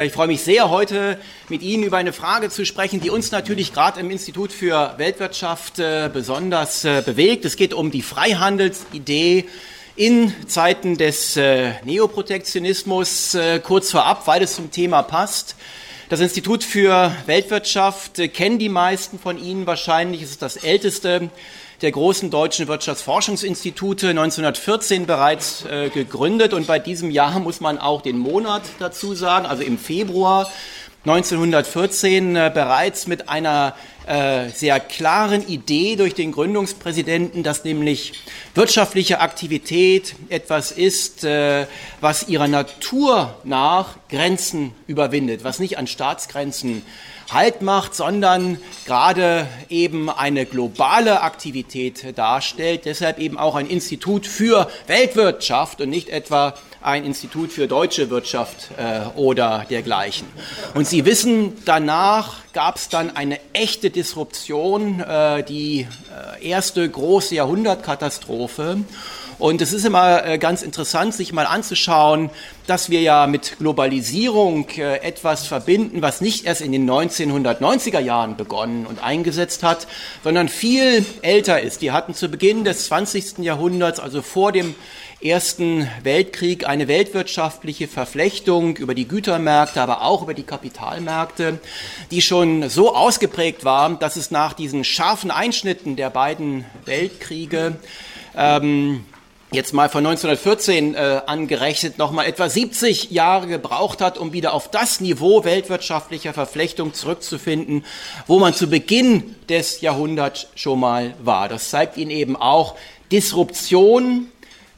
Ich freue mich sehr, heute mit Ihnen über eine Frage zu sprechen, die uns natürlich gerade im Institut für Weltwirtschaft äh, besonders äh, bewegt. Es geht um die Freihandelsidee in Zeiten des äh, Neoprotektionismus. Kurz vorab, weil es zum Thema passt. Das Institut für Weltwirtschaft kennen die meisten von Ihnen wahrscheinlich. Es ist das älteste der großen deutschen Wirtschaftsforschungsinstitute 1914 bereits äh, gegründet. Und bei diesem Jahr muss man auch den Monat dazu sagen, also im Februar 1914 äh, bereits mit einer äh, sehr klaren Idee durch den Gründungspräsidenten, dass nämlich wirtschaftliche Aktivität etwas ist, äh, was ihrer Natur nach Grenzen überwindet, was nicht an Staatsgrenzen Halt macht, sondern gerade eben eine globale Aktivität darstellt. Deshalb eben auch ein Institut für Weltwirtschaft und nicht etwa ein Institut für deutsche Wirtschaft äh, oder dergleichen. Und Sie wissen, danach gab es dann eine echte Disruption, äh, die äh, erste große Jahrhundertkatastrophe. Und es ist immer äh, ganz interessant, sich mal anzuschauen, dass wir ja mit Globalisierung äh, etwas verbinden, was nicht erst in den 1990er Jahren begonnen und eingesetzt hat, sondern viel älter ist. Die hatten zu Beginn des 20. Jahrhunderts, also vor dem Ersten Weltkrieg, eine weltwirtschaftliche Verflechtung über die Gütermärkte, aber auch über die Kapitalmärkte, die schon so ausgeprägt war, dass es nach diesen scharfen Einschnitten der beiden Weltkriege ähm, jetzt mal von 1914 äh, angerechnet noch mal etwa 70 Jahre gebraucht hat, um wieder auf das Niveau weltwirtschaftlicher Verflechtung zurückzufinden, wo man zu Beginn des Jahrhunderts schon mal war. Das zeigt Ihnen eben auch, Disruption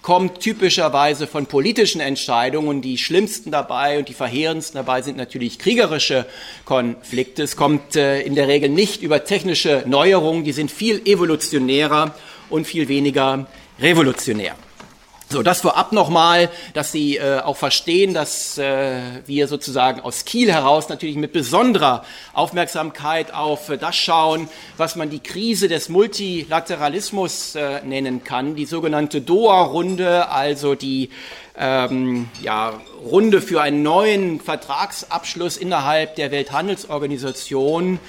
kommt typischerweise von politischen Entscheidungen die schlimmsten dabei und die verheerendsten dabei sind natürlich kriegerische Konflikte. Es kommt äh, in der Regel nicht über technische Neuerungen, die sind viel evolutionärer und viel weniger revolutionär. So, das vorab nochmal, dass Sie äh, auch verstehen, dass äh, wir sozusagen aus Kiel heraus natürlich mit besonderer Aufmerksamkeit auf äh, das schauen, was man die Krise des Multilateralismus äh, nennen kann, die sogenannte Doha-Runde, also die ähm, ja, Runde für einen neuen Vertragsabschluss innerhalb der Welthandelsorganisation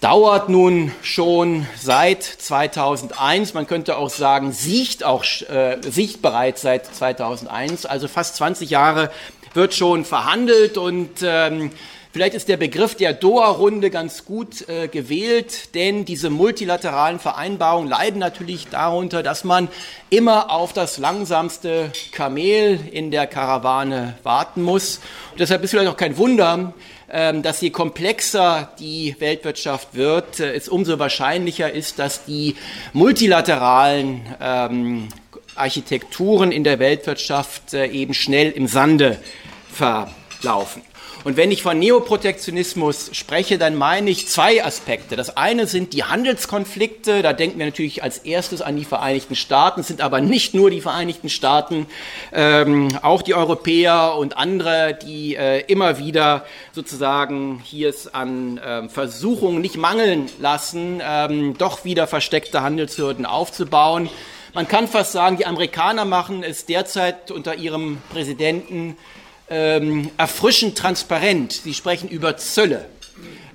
dauert nun schon seit 2001. Man könnte auch sagen, sieht auch äh, sieht bereits seit 2001. Also fast 20 Jahre wird schon verhandelt und ähm, Vielleicht ist der Begriff der Doha-Runde ganz gut äh, gewählt, denn diese multilateralen Vereinbarungen leiden natürlich darunter, dass man immer auf das langsamste Kamel in der Karawane warten muss. Und deshalb ist vielleicht auch kein Wunder, dass je komplexer die Weltwirtschaft wird, äh, es umso wahrscheinlicher ist, dass die multilateralen ähm, Architekturen in der Weltwirtschaft äh, eben schnell im Sande verlaufen. Und wenn ich von Neoprotektionismus spreche, dann meine ich zwei Aspekte. Das eine sind die Handelskonflikte. Da denken wir natürlich als erstes an die Vereinigten Staaten, es sind aber nicht nur die Vereinigten Staaten, ähm, auch die Europäer und andere, die äh, immer wieder sozusagen hier es an äh, Versuchungen nicht mangeln lassen, ähm, doch wieder versteckte Handelshürden aufzubauen. Man kann fast sagen, die Amerikaner machen es derzeit unter ihrem Präsidenten ähm, erfrischend transparent. Sie sprechen über Zölle.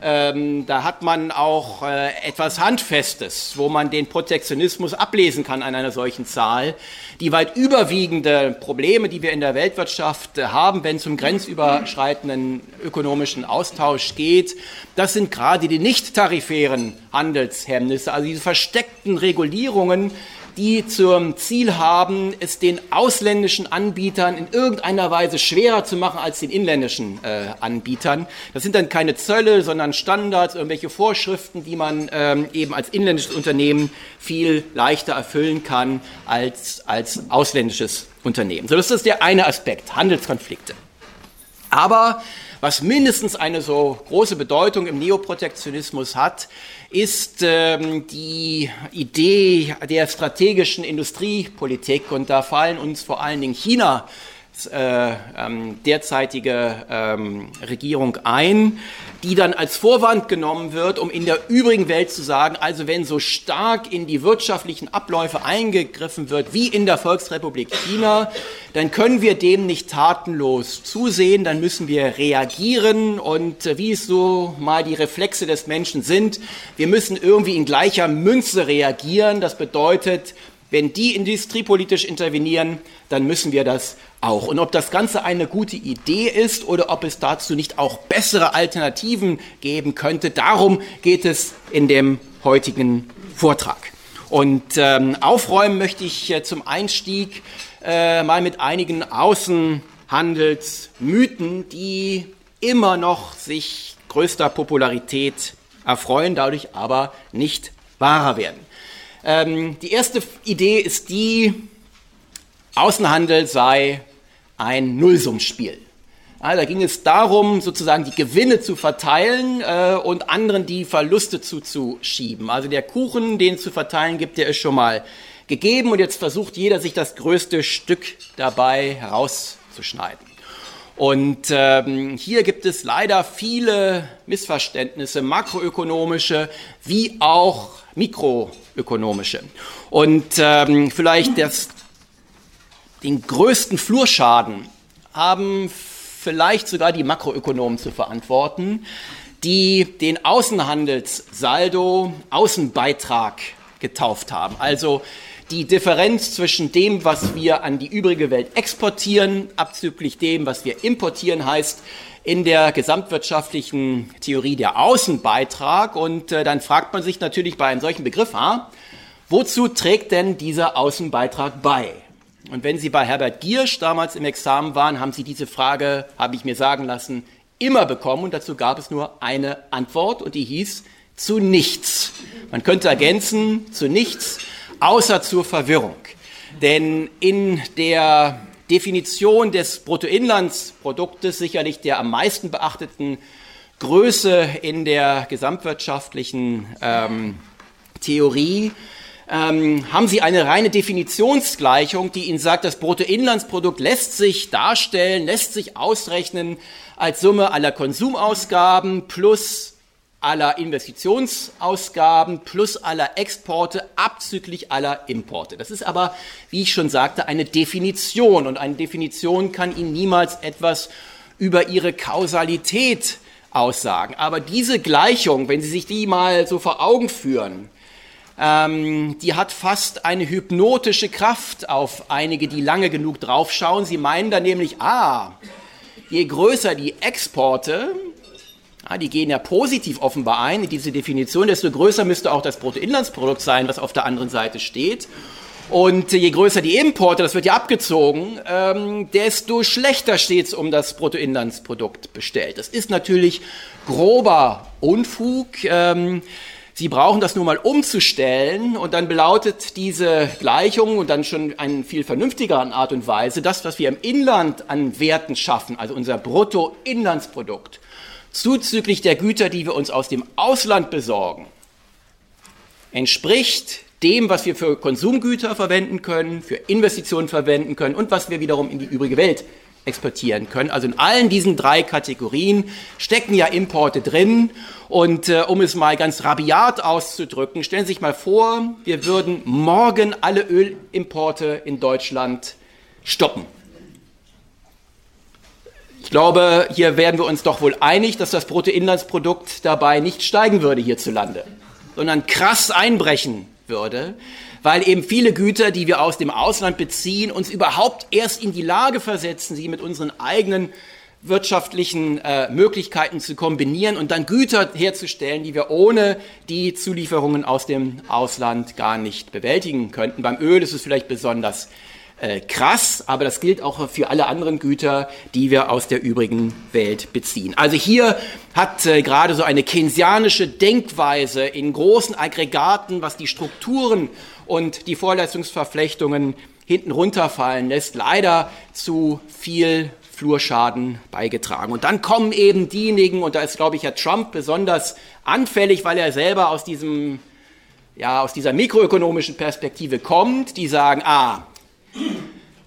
Ähm, da hat man auch äh, etwas Handfestes, wo man den Protektionismus ablesen kann an einer solchen Zahl. Die weit überwiegende Probleme, die wir in der Weltwirtschaft äh, haben, wenn es um grenzüberschreitenden ökonomischen Austausch geht, das sind gerade die nicht tarifären Handelshemmnisse, also diese versteckten Regulierungen, die zum Ziel haben, es den ausländischen Anbietern in irgendeiner Weise schwerer zu machen als den inländischen äh, Anbietern. Das sind dann keine Zölle, sondern Standards, irgendwelche Vorschriften, die man ähm, eben als inländisches Unternehmen viel leichter erfüllen kann als als ausländisches Unternehmen. So, das ist der eine Aspekt, Handelskonflikte. Aber was mindestens eine so große Bedeutung im Neoprotektionismus hat, ist ähm, die Idee der strategischen Industriepolitik. Und da fallen uns vor allen Dingen China äh, ähm, derzeitige ähm, Regierung ein, die dann als Vorwand genommen wird, um in der übrigen Welt zu sagen, also wenn so stark in die wirtschaftlichen Abläufe eingegriffen wird wie in der Volksrepublik China, dann können wir dem nicht tatenlos zusehen, dann müssen wir reagieren und äh, wie es so mal die Reflexe des Menschen sind, wir müssen irgendwie in gleicher Münze reagieren. Das bedeutet, wenn die industriepolitisch intervenieren, dann müssen wir das auch. Und ob das Ganze eine gute Idee ist oder ob es dazu nicht auch bessere Alternativen geben könnte, darum geht es in dem heutigen Vortrag. Und ähm, aufräumen möchte ich äh, zum Einstieg äh, mal mit einigen Außenhandelsmythen, die immer noch sich größter Popularität erfreuen, dadurch aber nicht wahrer werden. Ähm, die erste Idee ist die, Außenhandel sei ein Nullsummspiel. Ja, da ging es darum, sozusagen die Gewinne zu verteilen äh, und anderen die Verluste zuzuschieben. Also der Kuchen, den es zu verteilen gibt, der ist schon mal gegeben und jetzt versucht jeder, sich das größte Stück dabei herauszuschneiden. Und ähm, hier gibt es leider viele Missverständnisse, makroökonomische wie auch mikroökonomische. Und ähm, vielleicht das, den größten Flurschaden haben vielleicht sogar die Makroökonomen zu verantworten, die den Außenhandelssaldo Außenbeitrag getauft haben. Also die Differenz zwischen dem, was wir an die übrige Welt exportieren, abzüglich dem, was wir importieren, heißt in der gesamtwirtschaftlichen Theorie der Außenbeitrag. Und äh, dann fragt man sich natürlich bei einem solchen Begriff, ah, wozu trägt denn dieser Außenbeitrag bei? Und wenn Sie bei Herbert Giersch damals im Examen waren, haben Sie diese Frage, habe ich mir sagen lassen, immer bekommen. Und dazu gab es nur eine Antwort und die hieß zu nichts. Man könnte ergänzen, zu nichts, außer zur Verwirrung. Denn in der Definition des Bruttoinlandsproduktes sicherlich der am meisten beachteten Größe in der gesamtwirtschaftlichen ähm, Theorie ähm, haben Sie eine reine Definitionsgleichung, die Ihnen sagt, das Bruttoinlandsprodukt lässt sich darstellen, lässt sich ausrechnen als Summe aller Konsumausgaben plus aller Investitionsausgaben plus aller Exporte abzüglich aller Importe. Das ist aber, wie ich schon sagte, eine Definition und eine Definition kann Ihnen niemals etwas über ihre Kausalität aussagen. Aber diese Gleichung, wenn Sie sich die mal so vor Augen führen, ähm, die hat fast eine hypnotische Kraft auf einige, die lange genug draufschauen. Sie meinen dann nämlich, ah, je größer die Exporte, ja, die gehen ja positiv offenbar ein in diese Definition, desto größer müsste auch das Bruttoinlandsprodukt sein, was auf der anderen Seite steht. Und je größer die Importe, das wird ja abgezogen, ähm, desto schlechter steht es um das Bruttoinlandsprodukt bestellt. Das ist natürlich grober Unfug. Ähm, Sie brauchen das nur mal umzustellen und dann belautet diese Gleichung und dann schon in viel vernünftigeren Art und Weise, das, was wir im Inland an Werten schaffen, also unser Bruttoinlandsprodukt, zuzüglich der Güter, die wir uns aus dem Ausland besorgen, entspricht dem, was wir für Konsumgüter verwenden können, für Investitionen verwenden können und was wir wiederum in die übrige Welt exportieren können. Also in allen diesen drei Kategorien stecken ja Importe drin. Und äh, um es mal ganz rabiat auszudrücken, stellen Sie sich mal vor, wir würden morgen alle Ölimporte in Deutschland stoppen. Ich glaube, hier werden wir uns doch wohl einig, dass das Bruttoinlandsprodukt dabei nicht steigen würde hierzulande, sondern krass einbrechen würde, weil eben viele Güter, die wir aus dem Ausland beziehen, uns überhaupt erst in die Lage versetzen, sie mit unseren eigenen wirtschaftlichen äh, Möglichkeiten zu kombinieren und dann Güter herzustellen, die wir ohne die Zulieferungen aus dem Ausland gar nicht bewältigen könnten. Beim Öl ist es vielleicht besonders äh, krass, aber das gilt auch für alle anderen Güter, die wir aus der übrigen Welt beziehen. Also hier hat äh, gerade so eine keynesianische Denkweise in großen Aggregaten, was die Strukturen und die Vorleistungsverflechtungen hinten runterfallen lässt, leider zu viel Flurschaden beigetragen. Und dann kommen eben diejenigen, und da ist, glaube ich, Herr Trump besonders anfällig, weil er selber aus diesem ja, aus dieser mikroökonomischen Perspektive kommt, die sagen, ah,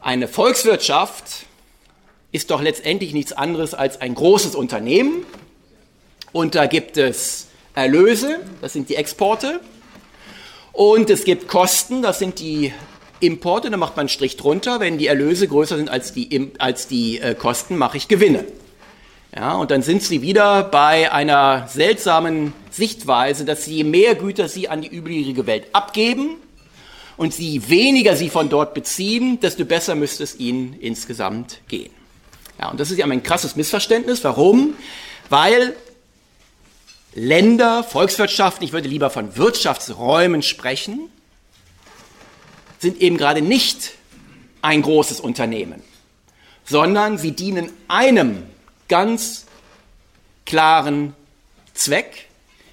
eine Volkswirtschaft ist doch letztendlich nichts anderes als ein großes Unternehmen. Und da gibt es Erlöse, das sind die Exporte. Und es gibt Kosten, das sind die Importe, da macht man einen Strich drunter. Wenn die Erlöse größer sind als die, als die äh, Kosten, mache ich Gewinne. Ja, und dann sind sie wieder bei einer seltsamen Sichtweise, dass je mehr Güter sie an die übrige Welt abgeben und je weniger sie von dort beziehen, desto besser müsste es ihnen insgesamt gehen. Ja, und das ist ja ein krasses Missverständnis. Warum? Weil Länder, Volkswirtschaften, ich würde lieber von Wirtschaftsräumen sprechen, sind eben gerade nicht ein großes Unternehmen, sondern sie dienen einem ganz klaren Zweck.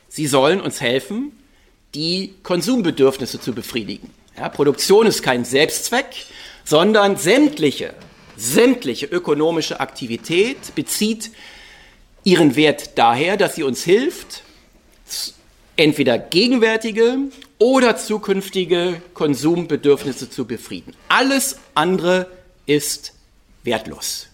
Sie sollen uns helfen, die Konsumbedürfnisse zu befriedigen. Ja, Produktion ist kein Selbstzweck, sondern sämtliche, sämtliche ökonomische Aktivität bezieht ihren Wert daher, dass sie uns hilft, entweder gegenwärtige oder zukünftige Konsumbedürfnisse zu befrieden. Alles andere ist wertlos.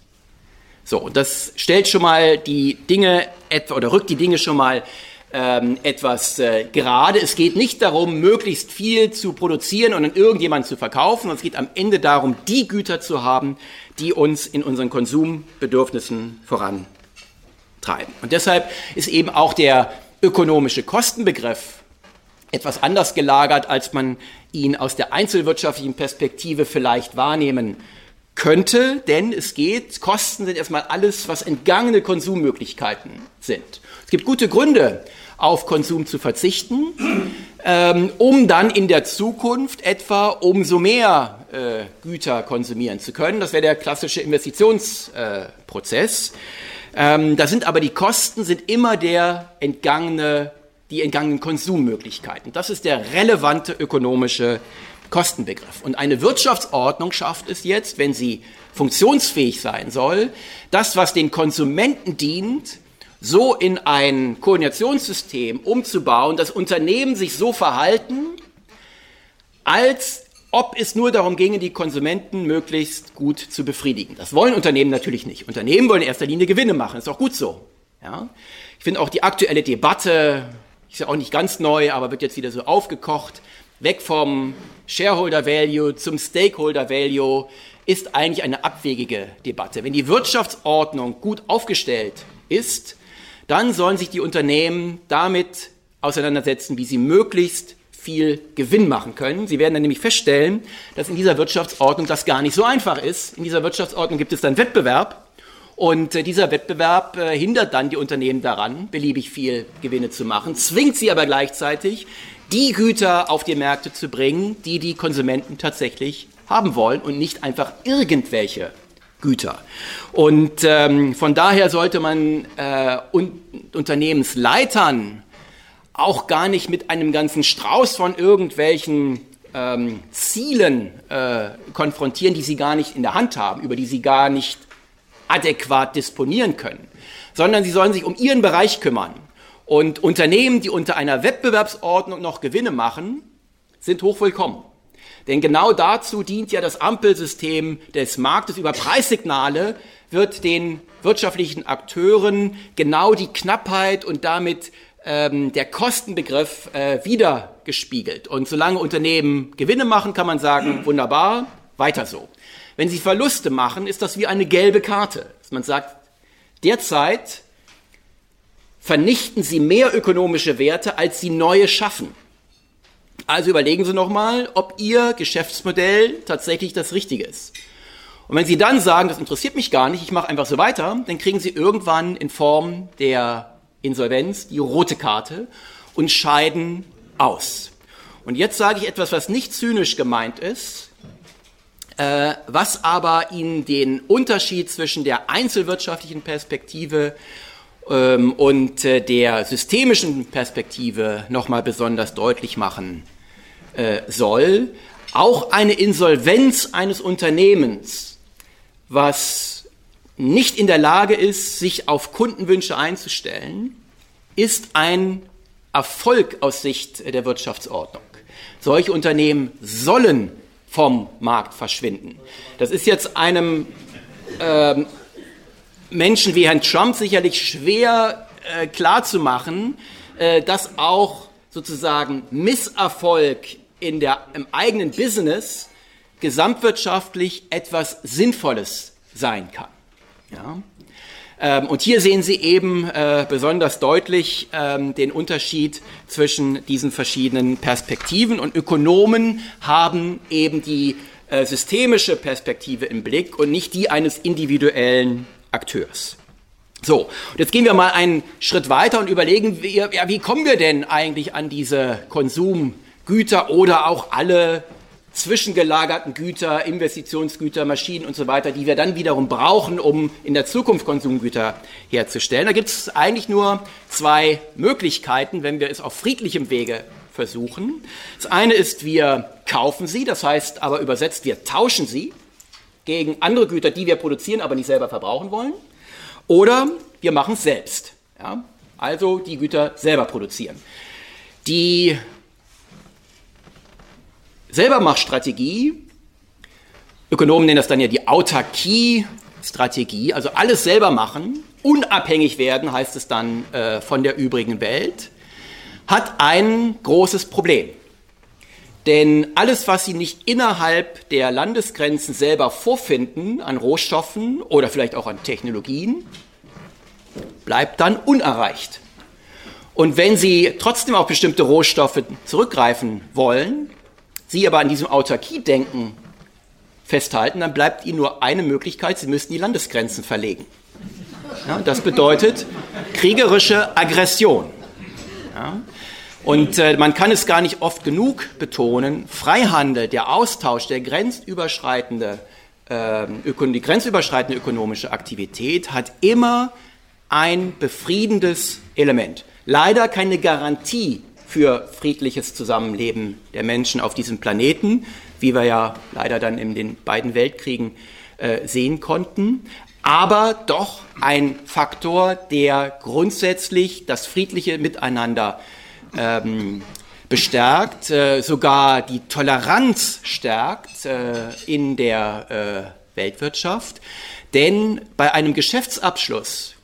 So, und das stellt schon mal die Dinge etwa oder rückt die Dinge schon mal ähm, etwas äh, gerade. Es geht nicht darum, möglichst viel zu produzieren und an irgendjemanden zu verkaufen, es geht am Ende darum, die Güter zu haben, die uns in unseren Konsumbedürfnissen vorantreiben. Und deshalb ist eben auch der ökonomische Kostenbegriff etwas anders gelagert, als man ihn aus der einzelwirtschaftlichen Perspektive vielleicht wahrnehmen könnte, denn es geht, Kosten sind erstmal alles, was entgangene Konsummöglichkeiten sind. Es gibt gute Gründe, auf Konsum zu verzichten, ähm, um dann in der Zukunft etwa umso mehr äh, Güter konsumieren zu können. Das wäre der klassische Investitionsprozess. Äh, ähm, da sind aber die Kosten sind immer der entgangene die entgangenen Konsummöglichkeiten. Das ist der relevante ökonomische Kostenbegriff. Und eine Wirtschaftsordnung schafft es jetzt, wenn sie funktionsfähig sein soll, das, was den Konsumenten dient, so in ein Koordinationssystem umzubauen, dass Unternehmen sich so verhalten, als ob es nur darum ginge, die Konsumenten möglichst gut zu befriedigen. Das wollen Unternehmen natürlich nicht. Unternehmen wollen in erster Linie Gewinne machen. Ist auch gut so. Ja? Ich finde auch die aktuelle Debatte ist ja auch nicht ganz neu, aber wird jetzt wieder so aufgekocht, weg vom Shareholder Value zum Stakeholder Value, ist eigentlich eine abwegige Debatte. Wenn die Wirtschaftsordnung gut aufgestellt ist, dann sollen sich die Unternehmen damit auseinandersetzen, wie sie möglichst viel Gewinn machen können. Sie werden dann nämlich feststellen, dass in dieser Wirtschaftsordnung das gar nicht so einfach ist. In dieser Wirtschaftsordnung gibt es dann Wettbewerb und äh, dieser Wettbewerb äh, hindert dann die Unternehmen daran, beliebig viel Gewinne zu machen, zwingt sie aber gleichzeitig, die Güter auf die Märkte zu bringen, die die Konsumenten tatsächlich haben wollen und nicht einfach irgendwelche Güter. Und ähm, von daher sollte man äh, un Unternehmensleitern auch gar nicht mit einem ganzen Strauß von irgendwelchen ähm, Zielen äh, konfrontieren, die sie gar nicht in der Hand haben, über die sie gar nicht adäquat disponieren können, sondern sie sollen sich um ihren Bereich kümmern. Und Unternehmen, die unter einer Wettbewerbsordnung noch Gewinne machen, sind hochwillkommen. Denn genau dazu dient ja das Ampelsystem des Marktes. Über Preissignale wird den wirtschaftlichen Akteuren genau die Knappheit und damit ähm, der Kostenbegriff äh, wiedergespiegelt. Und solange Unternehmen Gewinne machen, kann man sagen, wunderbar, weiter so. Wenn sie Verluste machen, ist das wie eine gelbe Karte. Man sagt, derzeit vernichten sie mehr ökonomische Werte, als sie neue schaffen. Also überlegen Sie nochmal, ob Ihr Geschäftsmodell tatsächlich das Richtige ist. Und wenn Sie dann sagen, das interessiert mich gar nicht, ich mache einfach so weiter, dann kriegen Sie irgendwann in Form der Insolvenz die rote Karte und scheiden aus. Und jetzt sage ich etwas, was nicht zynisch gemeint ist äh, was aber Ihnen den Unterschied zwischen der einzelwirtschaftlichen Perspektive ähm, und äh, der systemischen Perspektive nochmal besonders deutlich machen äh, soll. Auch eine Insolvenz eines Unternehmens, was nicht in der Lage ist, sich auf Kundenwünsche einzustellen, ist ein Erfolg aus Sicht der Wirtschaftsordnung. Solche Unternehmen sollen vom Markt verschwinden. Das ist jetzt einem ähm, Menschen wie Herrn Trump sicherlich schwer äh, klarzumachen, äh, dass auch sozusagen Misserfolg in der, im eigenen Business gesamtwirtschaftlich etwas Sinnvolles sein kann. Ja? Ähm, und hier sehen Sie eben äh, besonders deutlich ähm, den Unterschied zwischen diesen verschiedenen Perspektiven. Und Ökonomen haben eben die äh, systemische Perspektive im Blick und nicht die eines individuellen Akteurs. So, und jetzt gehen wir mal einen Schritt weiter und überlegen, wir, ja, wie kommen wir denn eigentlich an diese Konsumgüter oder auch alle zwischengelagerten Güter, Investitionsgüter, Maschinen und so weiter, die wir dann wiederum brauchen, um in der Zukunft Konsumgüter herzustellen. Da gibt es eigentlich nur zwei Möglichkeiten, wenn wir es auf friedlichem Wege versuchen. Das eine ist, wir kaufen sie, das heißt aber übersetzt, wir tauschen sie gegen andere Güter, die wir produzieren, aber nicht selber verbrauchen wollen. Oder wir machen es selbst. Ja? Also die Güter selber produzieren. Die Selbermachstrategie, Ökonomen nennen das dann ja die Autarkie-Strategie, also alles selber machen, unabhängig werden, heißt es dann äh, von der übrigen Welt, hat ein großes Problem. Denn alles, was Sie nicht innerhalb der Landesgrenzen selber vorfinden an Rohstoffen oder vielleicht auch an Technologien, bleibt dann unerreicht. Und wenn Sie trotzdem auf bestimmte Rohstoffe zurückgreifen wollen, Sie aber an diesem Autarkie-Denken festhalten, dann bleibt Ihnen nur eine Möglichkeit, Sie müssen die Landesgrenzen verlegen. Ja, das bedeutet kriegerische Aggression. Ja, und äh, man kann es gar nicht oft genug betonen, Freihandel, der Austausch, der grenzüberschreitende, äh, die grenzüberschreitende ökonomische Aktivität hat immer ein befriedendes Element. Leider keine Garantie für friedliches Zusammenleben der Menschen auf diesem Planeten, wie wir ja leider dann in den beiden Weltkriegen äh, sehen konnten, aber doch ein Faktor, der grundsätzlich das friedliche Miteinander ähm, bestärkt, äh, sogar die Toleranz stärkt äh, in der äh, Weltwirtschaft. Denn bei einem Geschäftsabschluss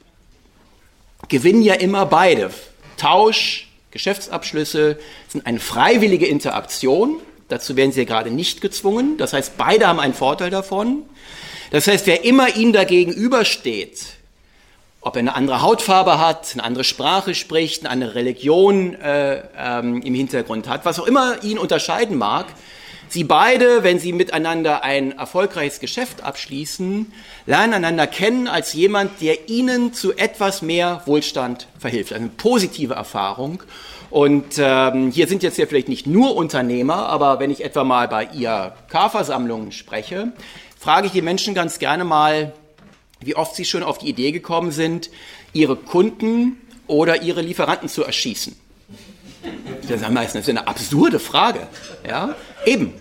gewinnen ja immer beide. Tausch, Geschäftsabschlüsse sind eine freiwillige Interaktion. Dazu werden sie ja gerade nicht gezwungen. Das heißt, beide haben einen Vorteil davon. Das heißt, wer immer ihnen dagegen übersteht, ob er eine andere Hautfarbe hat, eine andere Sprache spricht, eine andere Religion äh, ähm, im Hintergrund hat, was auch immer ihn unterscheiden mag, Sie beide, wenn sie miteinander ein erfolgreiches Geschäft abschließen, lernen einander kennen als jemand, der ihnen zu etwas mehr Wohlstand verhilft. Also eine positive Erfahrung. Und ähm, hier sind jetzt ja vielleicht nicht nur Unternehmer, aber wenn ich etwa mal bei IHK-Versammlungen spreche, frage ich die Menschen ganz gerne mal, wie oft sie schon auf die Idee gekommen sind, ihre Kunden oder ihre Lieferanten zu erschießen. Das ist eine absurde Frage. Ja? Eben.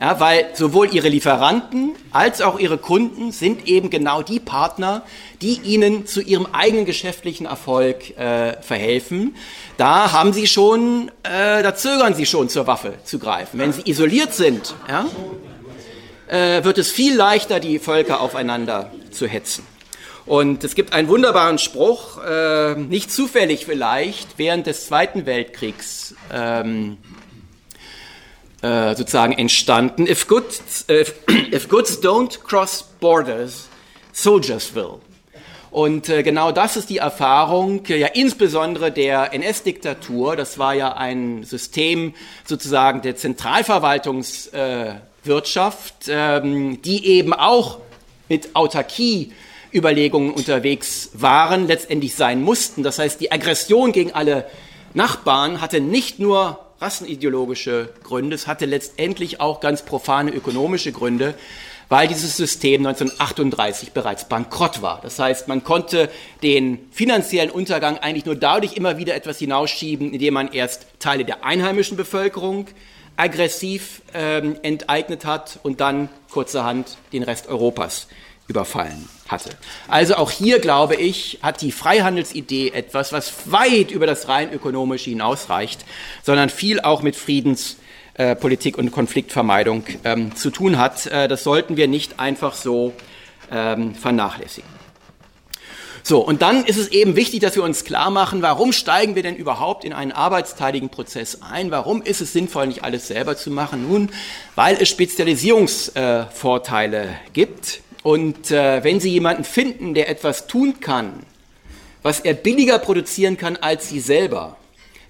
Ja, weil sowohl ihre Lieferanten als auch ihre Kunden sind eben genau die Partner, die ihnen zu ihrem eigenen geschäftlichen Erfolg äh, verhelfen. Da haben sie schon, äh, da zögern sie schon zur Waffe zu greifen. Wenn sie isoliert sind, ja, äh, wird es viel leichter, die Völker aufeinander zu hetzen. Und es gibt einen wunderbaren Spruch, äh, nicht zufällig vielleicht, während des Zweiten Weltkriegs ähm, äh, sozusagen entstanden. If goods, äh, if goods don't cross borders, soldiers will. Und äh, genau das ist die Erfahrung, ja insbesondere der NS-Diktatur. Das war ja ein System sozusagen der Zentralverwaltungswirtschaft, äh, ähm, die eben auch mit Autarkie Überlegungen unterwegs waren, letztendlich sein mussten. Das heißt, die Aggression gegen alle Nachbarn hatte nicht nur rassenideologische Gründe, es hatte letztendlich auch ganz profane ökonomische Gründe, weil dieses System 1938 bereits bankrott war. Das heißt, man konnte den finanziellen Untergang eigentlich nur dadurch immer wieder etwas hinausschieben, indem man erst Teile der einheimischen Bevölkerung aggressiv ähm, enteignet hat und dann kurzerhand den Rest Europas überfallen hatte. Also auch hier, glaube ich, hat die Freihandelsidee etwas, was weit über das rein ökonomische hinausreicht, sondern viel auch mit Friedenspolitik äh, und Konfliktvermeidung ähm, zu tun hat. Äh, das sollten wir nicht einfach so ähm, vernachlässigen. So, und dann ist es eben wichtig, dass wir uns klar machen, warum steigen wir denn überhaupt in einen arbeitsteiligen Prozess ein? Warum ist es sinnvoll, nicht alles selber zu machen? Nun, weil es Spezialisierungsvorteile äh, gibt. Und äh, wenn Sie jemanden finden, der etwas tun kann, was er billiger produzieren kann als Sie selber,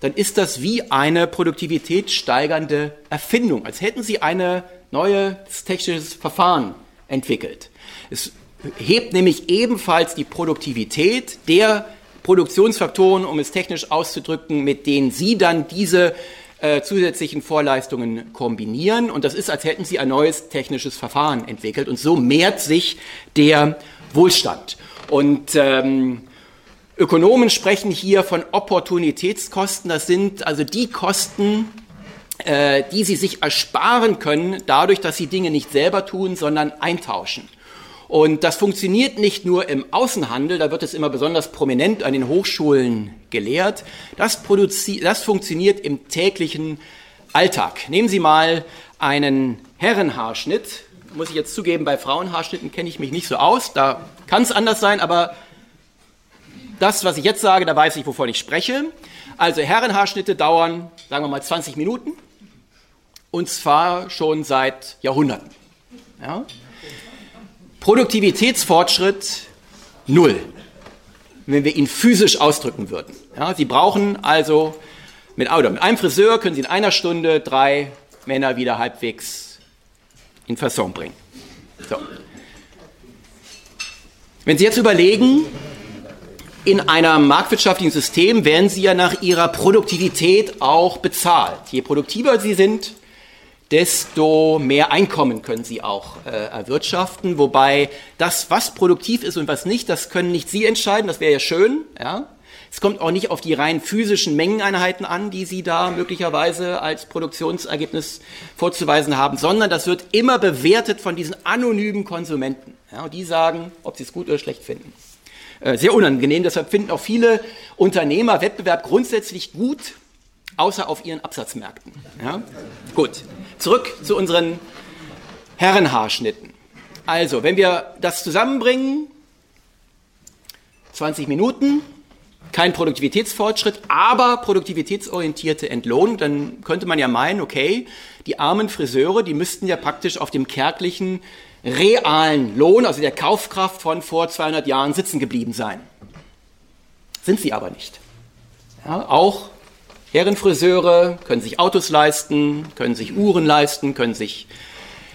dann ist das wie eine produktivitätssteigernde Erfindung, als hätten Sie ein neues technisches Verfahren entwickelt. Es hebt nämlich ebenfalls die Produktivität der Produktionsfaktoren, um es technisch auszudrücken, mit denen Sie dann diese äh, zusätzlichen Vorleistungen kombinieren. Und das ist, als hätten Sie ein neues technisches Verfahren entwickelt. Und so mehrt sich der Wohlstand. Und ähm, Ökonomen sprechen hier von Opportunitätskosten. Das sind also die Kosten, äh, die Sie sich ersparen können, dadurch, dass Sie Dinge nicht selber tun, sondern eintauschen. Und das funktioniert nicht nur im Außenhandel, da wird es immer besonders prominent an den Hochschulen gelehrt. Das, das funktioniert im täglichen Alltag. Nehmen Sie mal einen Herrenhaarschnitt. Muss ich jetzt zugeben, bei Frauenhaarschnitten kenne ich mich nicht so aus. Da kann es anders sein, aber das, was ich jetzt sage, da weiß ich, wovon ich spreche. Also Herrenhaarschnitte dauern, sagen wir mal, 20 Minuten. Und zwar schon seit Jahrhunderten. Ja? Produktivitätsfortschritt null, wenn wir ihn physisch ausdrücken würden. Ja, Sie brauchen also mit, oder mit einem Friseur können Sie in einer Stunde drei Männer wieder halbwegs in Fasson bringen. So. Wenn Sie jetzt überlegen, in einem marktwirtschaftlichen System werden Sie ja nach Ihrer Produktivität auch bezahlt. Je produktiver Sie sind, desto mehr Einkommen können sie auch äh, erwirtschaften. Wobei das, was produktiv ist und was nicht, das können nicht Sie entscheiden, das wäre ja schön. Ja? Es kommt auch nicht auf die rein physischen Mengeneinheiten an, die Sie da möglicherweise als Produktionsergebnis vorzuweisen haben, sondern das wird immer bewertet von diesen anonymen Konsumenten. Ja? Und die sagen, ob sie es gut oder schlecht finden. Äh, sehr unangenehm, deshalb finden auch viele Unternehmer Wettbewerb grundsätzlich gut, außer auf ihren Absatzmärkten. Ja? Gut. Zurück zu unseren Herrenhaarschnitten. Also, wenn wir das zusammenbringen, 20 Minuten, kein Produktivitätsfortschritt, aber produktivitätsorientierte Entlohnung, dann könnte man ja meinen, okay, die armen Friseure, die müssten ja praktisch auf dem kärglichen realen Lohn, also der Kaufkraft von vor 200 Jahren sitzen geblieben sein. Sind sie aber nicht. Ja, auch Herrenfriseure können sich Autos leisten, können sich Uhren leisten, können sich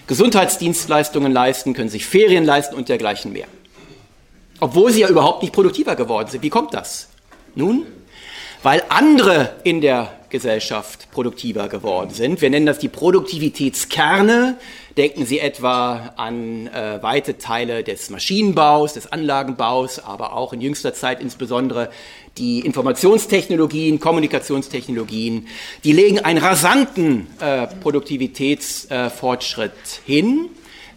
Gesundheitsdienstleistungen leisten, können sich Ferien leisten und dergleichen mehr. Obwohl sie ja überhaupt nicht produktiver geworden sind. Wie kommt das? Nun, weil andere in der Gesellschaft produktiver geworden sind. Wir nennen das die Produktivitätskerne. Denken Sie etwa an äh, weite Teile des Maschinenbaus, des Anlagenbaus, aber auch in jüngster Zeit insbesondere die Informationstechnologien, Kommunikationstechnologien. Die legen einen rasanten äh, Produktivitätsfortschritt äh, hin,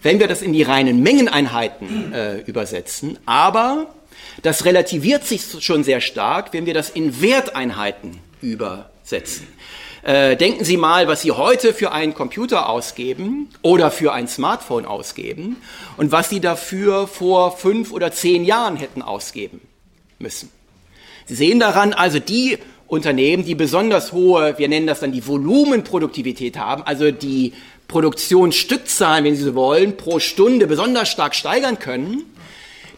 wenn wir das in die reinen Mengeneinheiten äh, übersetzen. Aber das relativiert sich schon sehr stark, wenn wir das in Werteinheiten übersetzen. Äh, denken Sie mal, was Sie heute für einen Computer ausgeben oder für ein Smartphone ausgeben und was Sie dafür vor fünf oder zehn Jahren hätten ausgeben müssen. Sie sehen daran also die Unternehmen, die besonders hohe, wir nennen das dann die Volumenproduktivität haben, also die Produktionsstückzahlen, wenn Sie so wollen, pro Stunde besonders stark steigern können,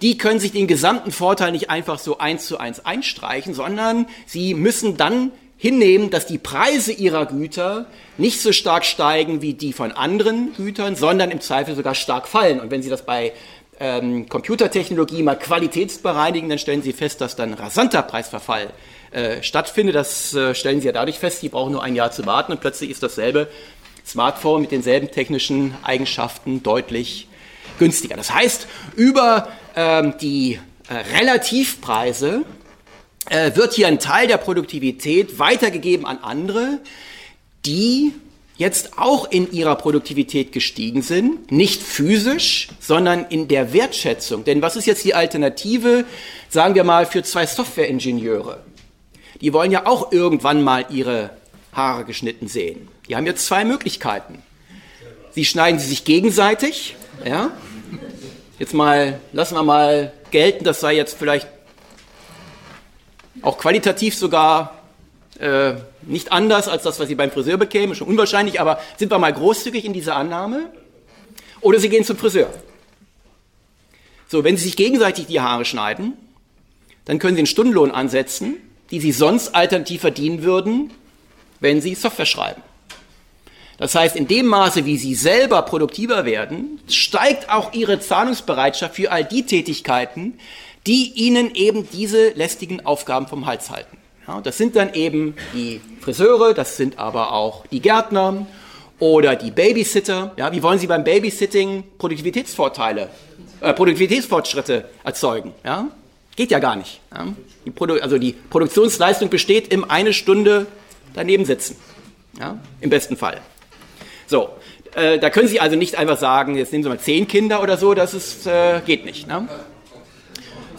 die können sich den gesamten Vorteil nicht einfach so eins zu eins einstreichen, sondern sie müssen dann hinnehmen, dass die Preise ihrer Güter nicht so stark steigen wie die von anderen Gütern, sondern im Zweifel sogar stark fallen. Und wenn Sie das bei ähm, Computertechnologie mal qualitätsbereinigen, dann stellen Sie fest, dass dann rasanter Preisverfall äh, stattfindet. Das äh, stellen Sie ja dadurch fest, Sie brauchen nur ein Jahr zu warten und plötzlich ist dasselbe Smartphone mit denselben technischen Eigenschaften deutlich günstiger. Das heißt, über ähm, die äh, Relativpreise äh, wird hier ein Teil der Produktivität weitergegeben an andere, die jetzt auch in ihrer Produktivität gestiegen sind, nicht physisch, sondern in der Wertschätzung. Denn was ist jetzt die Alternative, sagen wir mal, für zwei Softwareingenieure? Die wollen ja auch irgendwann mal ihre Haare geschnitten sehen. Die haben jetzt zwei Möglichkeiten. Sie schneiden sie sich gegenseitig, ja, Jetzt mal, lassen wir mal gelten, das sei jetzt vielleicht auch qualitativ sogar äh, nicht anders als das, was Sie beim Friseur bekämen, schon unwahrscheinlich, aber sind wir mal großzügig in dieser Annahme? Oder Sie gehen zum Friseur. So, wenn Sie sich gegenseitig die Haare schneiden, dann können Sie einen Stundenlohn ansetzen, die Sie sonst alternativ verdienen würden, wenn Sie Software schreiben. Das heißt, in dem Maße, wie Sie selber produktiver werden, steigt auch Ihre Zahlungsbereitschaft für all die Tätigkeiten, die Ihnen eben diese lästigen Aufgaben vom Hals halten. Das sind dann eben die Friseure, das sind aber auch die Gärtner oder die Babysitter. Ja, wie wollen Sie beim Babysitting Produktivitätsvorteile, äh, Produktivitätsfortschritte erzeugen? Ja? Geht ja gar nicht. Ja? Die also die Produktionsleistung besteht im eine Stunde daneben sitzen. Ja? Im besten Fall. So, äh, da können Sie also nicht einfach sagen, jetzt nehmen Sie mal zehn Kinder oder so, das ist, äh, geht nicht. Ne?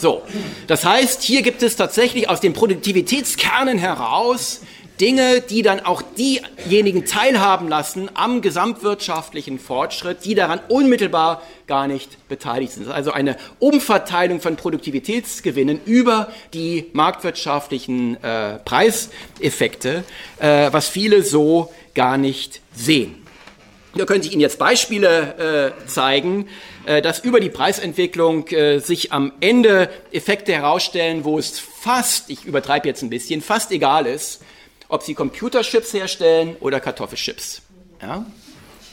So, das heißt, hier gibt es tatsächlich aus den Produktivitätskernen heraus Dinge, die dann auch diejenigen teilhaben lassen am gesamtwirtschaftlichen Fortschritt, die daran unmittelbar gar nicht beteiligt sind. Also eine Umverteilung von Produktivitätsgewinnen über die marktwirtschaftlichen äh, Preiseffekte, äh, was viele so gar nicht sehen. Da könnte ich Ihnen jetzt Beispiele äh, zeigen, äh, dass über die Preisentwicklung äh, sich am Ende Effekte herausstellen, wo es fast, ich übertreibe jetzt ein bisschen, fast egal ist, ob Sie Computerchips herstellen oder Kartoffelchips. Ja?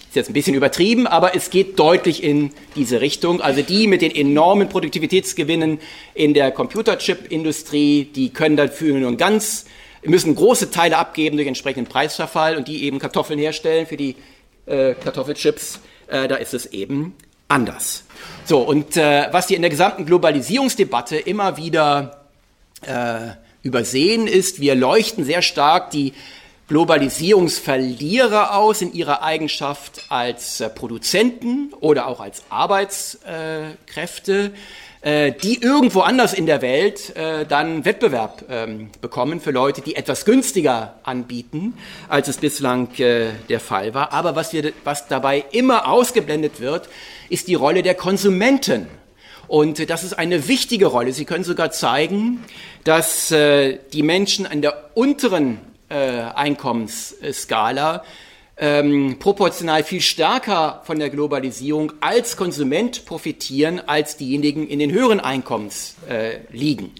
Ist jetzt ein bisschen übertrieben, aber es geht deutlich in diese Richtung. Also die mit den enormen Produktivitätsgewinnen in der Computerchip-Industrie, die können dafür nur ganz, müssen große Teile abgeben durch entsprechenden Preisverfall und die eben Kartoffeln herstellen für die äh, Kartoffelchips, äh, da ist es eben anders. So, und äh, was wir in der gesamten Globalisierungsdebatte immer wieder äh, übersehen ist, wir leuchten sehr stark die Globalisierungsverlierer aus in ihrer Eigenschaft als äh, Produzenten oder auch als Arbeitskräfte. Äh, die irgendwo anders in der Welt äh, dann Wettbewerb ähm, bekommen für Leute, die etwas günstiger anbieten, als es bislang äh, der Fall war. Aber was, wir, was dabei immer ausgeblendet wird, ist die Rolle der Konsumenten. Und das ist eine wichtige Rolle. Sie können sogar zeigen, dass äh, die Menschen an der unteren äh, Einkommensskala ähm, proportional viel stärker von der Globalisierung als Konsument profitieren, als diejenigen in den höheren Einkommens äh, liegen.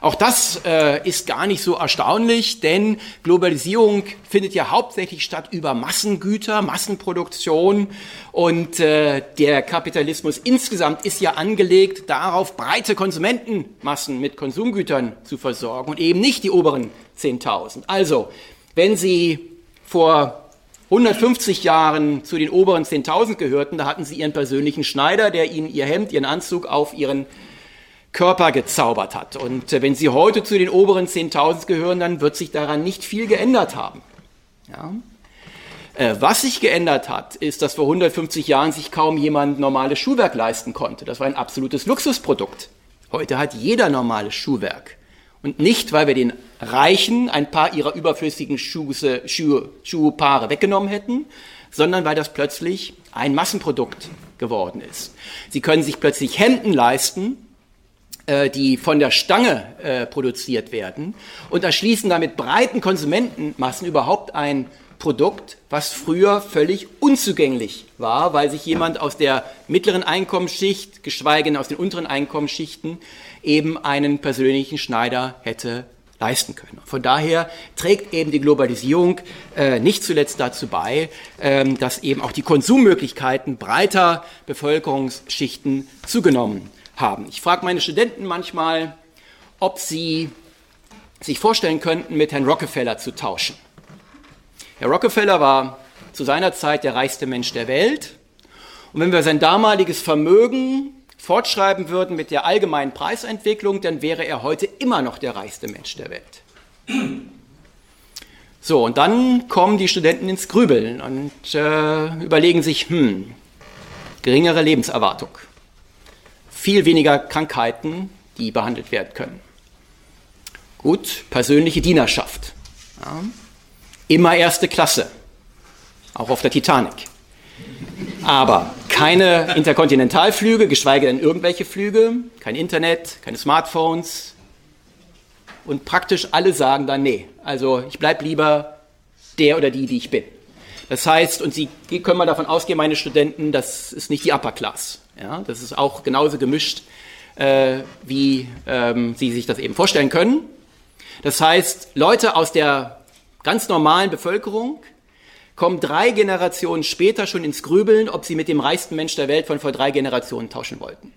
Auch das äh, ist gar nicht so erstaunlich, denn Globalisierung findet ja hauptsächlich statt über Massengüter, Massenproduktion und äh, der Kapitalismus insgesamt ist ja angelegt darauf, breite Konsumentenmassen mit Konsumgütern zu versorgen und eben nicht die oberen 10.000. Also, wenn Sie vor 150 Jahren zu den oberen 10.000 gehörten, da hatten sie ihren persönlichen Schneider, der ihnen ihr Hemd, ihren Anzug auf ihren Körper gezaubert hat. Und äh, wenn sie heute zu den oberen 10.000 gehören, dann wird sich daran nicht viel geändert haben. Ja? Äh, was sich geändert hat, ist, dass vor 150 Jahren sich kaum jemand normales Schuhwerk leisten konnte. Das war ein absolutes Luxusprodukt. Heute hat jeder normales Schuhwerk. Und nicht, weil wir den Reichen ein paar ihrer überflüssigen Schuhe, Schuhe, Schuhpaare weggenommen hätten, sondern weil das plötzlich ein Massenprodukt geworden ist. Sie können sich plötzlich Hemden leisten, äh, die von der Stange äh, produziert werden und erschließen damit breiten Konsumentenmassen überhaupt ein Produkt, was früher völlig unzugänglich war, weil sich jemand aus der mittleren Einkommensschicht, geschweige denn aus den unteren Einkommensschichten, eben einen persönlichen Schneider hätte leisten können. Von daher trägt eben die Globalisierung äh, nicht zuletzt dazu bei, ähm, dass eben auch die Konsummöglichkeiten breiter Bevölkerungsschichten zugenommen haben. Ich frage meine Studenten manchmal, ob sie sich vorstellen könnten, mit Herrn Rockefeller zu tauschen. Herr Rockefeller war zu seiner Zeit der reichste Mensch der Welt. Und wenn wir sein damaliges Vermögen fortschreiben würden mit der allgemeinen Preisentwicklung, dann wäre er heute immer noch der reichste Mensch der Welt. So, und dann kommen die Studenten ins Grübeln und äh, überlegen sich, hm, geringere Lebenserwartung, viel weniger Krankheiten, die behandelt werden können. Gut, persönliche Dienerschaft. Ja. Immer erste Klasse, auch auf der Titanic. Aber keine Interkontinentalflüge, geschweige denn irgendwelche Flüge, kein Internet, keine Smartphones, und praktisch alle sagen dann, nee, also ich bleibe lieber der oder die, die ich bin. Das heißt, und Sie können mal davon ausgehen, meine Studenten, das ist nicht die Upper Class. Ja, das ist auch genauso gemischt, äh, wie ähm, Sie sich das eben vorstellen können. Das heißt, Leute aus der ganz normalen Bevölkerung kommen drei Generationen später schon ins Grübeln, ob sie mit dem reichsten Mensch der Welt von vor drei Generationen tauschen wollten.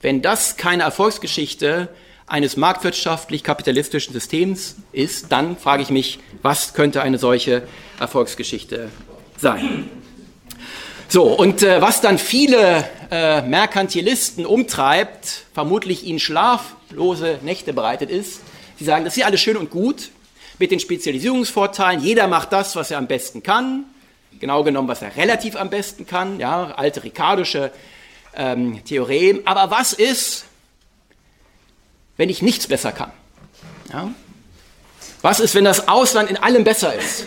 Wenn das keine Erfolgsgeschichte eines marktwirtschaftlich-kapitalistischen Systems ist, dann frage ich mich, was könnte eine solche Erfolgsgeschichte sein? So, und äh, was dann viele äh, Merkantilisten umtreibt, vermutlich ihnen schlaflose Nächte bereitet ist, sie sagen, das ist ja alles schön und gut mit den Spezialisierungsvorteilen, jeder macht das, was er am besten kann, genau genommen, was er relativ am besten kann, ja, alte ricardische ähm, Theorem, aber was ist, wenn ich nichts besser kann? Ja? Was ist, wenn das Ausland in allem besser ist?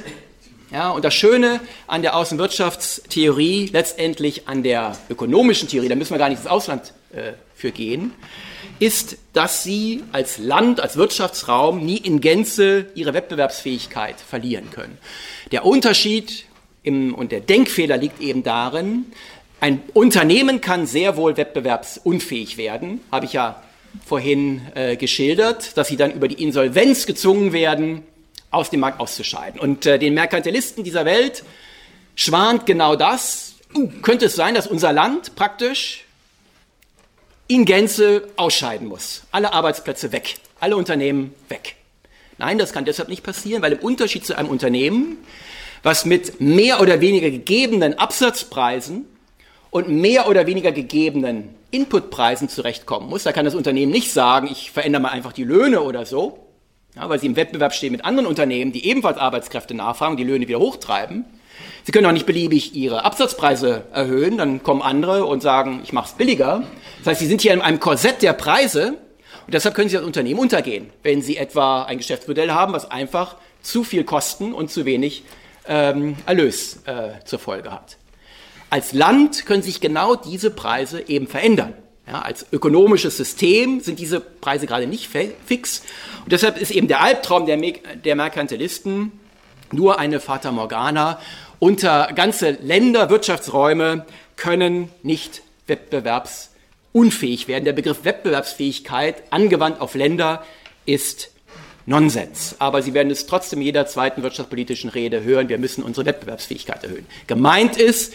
Ja, und das Schöne an der Außenwirtschaftstheorie, letztendlich an der ökonomischen Theorie, da müssen wir gar nicht ins Ausland äh, für gehen, ist, dass sie als Land, als Wirtschaftsraum nie in Gänze ihre Wettbewerbsfähigkeit verlieren können. Der Unterschied im, und der Denkfehler liegt eben darin, ein Unternehmen kann sehr wohl wettbewerbsunfähig werden, habe ich ja vorhin äh, geschildert, dass sie dann über die Insolvenz gezwungen werden, aus dem Markt auszuscheiden. Und äh, den Merkantilisten dieser Welt schwant genau das. Uh, könnte es sein, dass unser Land praktisch in Gänze ausscheiden muss? Alle Arbeitsplätze weg, alle Unternehmen weg. Nein, das kann deshalb nicht passieren, weil im Unterschied zu einem Unternehmen, was mit mehr oder weniger gegebenen Absatzpreisen und mehr oder weniger gegebenen Inputpreisen zurechtkommen muss. Da kann das Unternehmen nicht sagen, ich verändere mal einfach die Löhne oder so, ja, weil sie im Wettbewerb stehen mit anderen Unternehmen, die ebenfalls Arbeitskräfte nachfragen, die Löhne wieder hochtreiben. Sie können auch nicht beliebig ihre Absatzpreise erhöhen, dann kommen andere und sagen, ich mache es billiger. Das heißt, sie sind hier in einem Korsett der Preise und deshalb können sie als Unternehmen untergehen, wenn sie etwa ein Geschäftsmodell haben, was einfach zu viel Kosten und zu wenig ähm, Erlös äh, zur Folge hat. Als Land können sich genau diese Preise eben verändern. Ja, als ökonomisches System sind diese Preise gerade nicht fix. Und deshalb ist eben der Albtraum der, der Merkantilisten nur eine Fata Morgana. Unter ganze Länder, Wirtschaftsräume können nicht wettbewerbsunfähig werden. Der Begriff Wettbewerbsfähigkeit angewandt auf Länder ist Nonsens. Aber Sie werden es trotzdem jeder zweiten wirtschaftspolitischen Rede hören, wir müssen unsere Wettbewerbsfähigkeit erhöhen. Gemeint ist,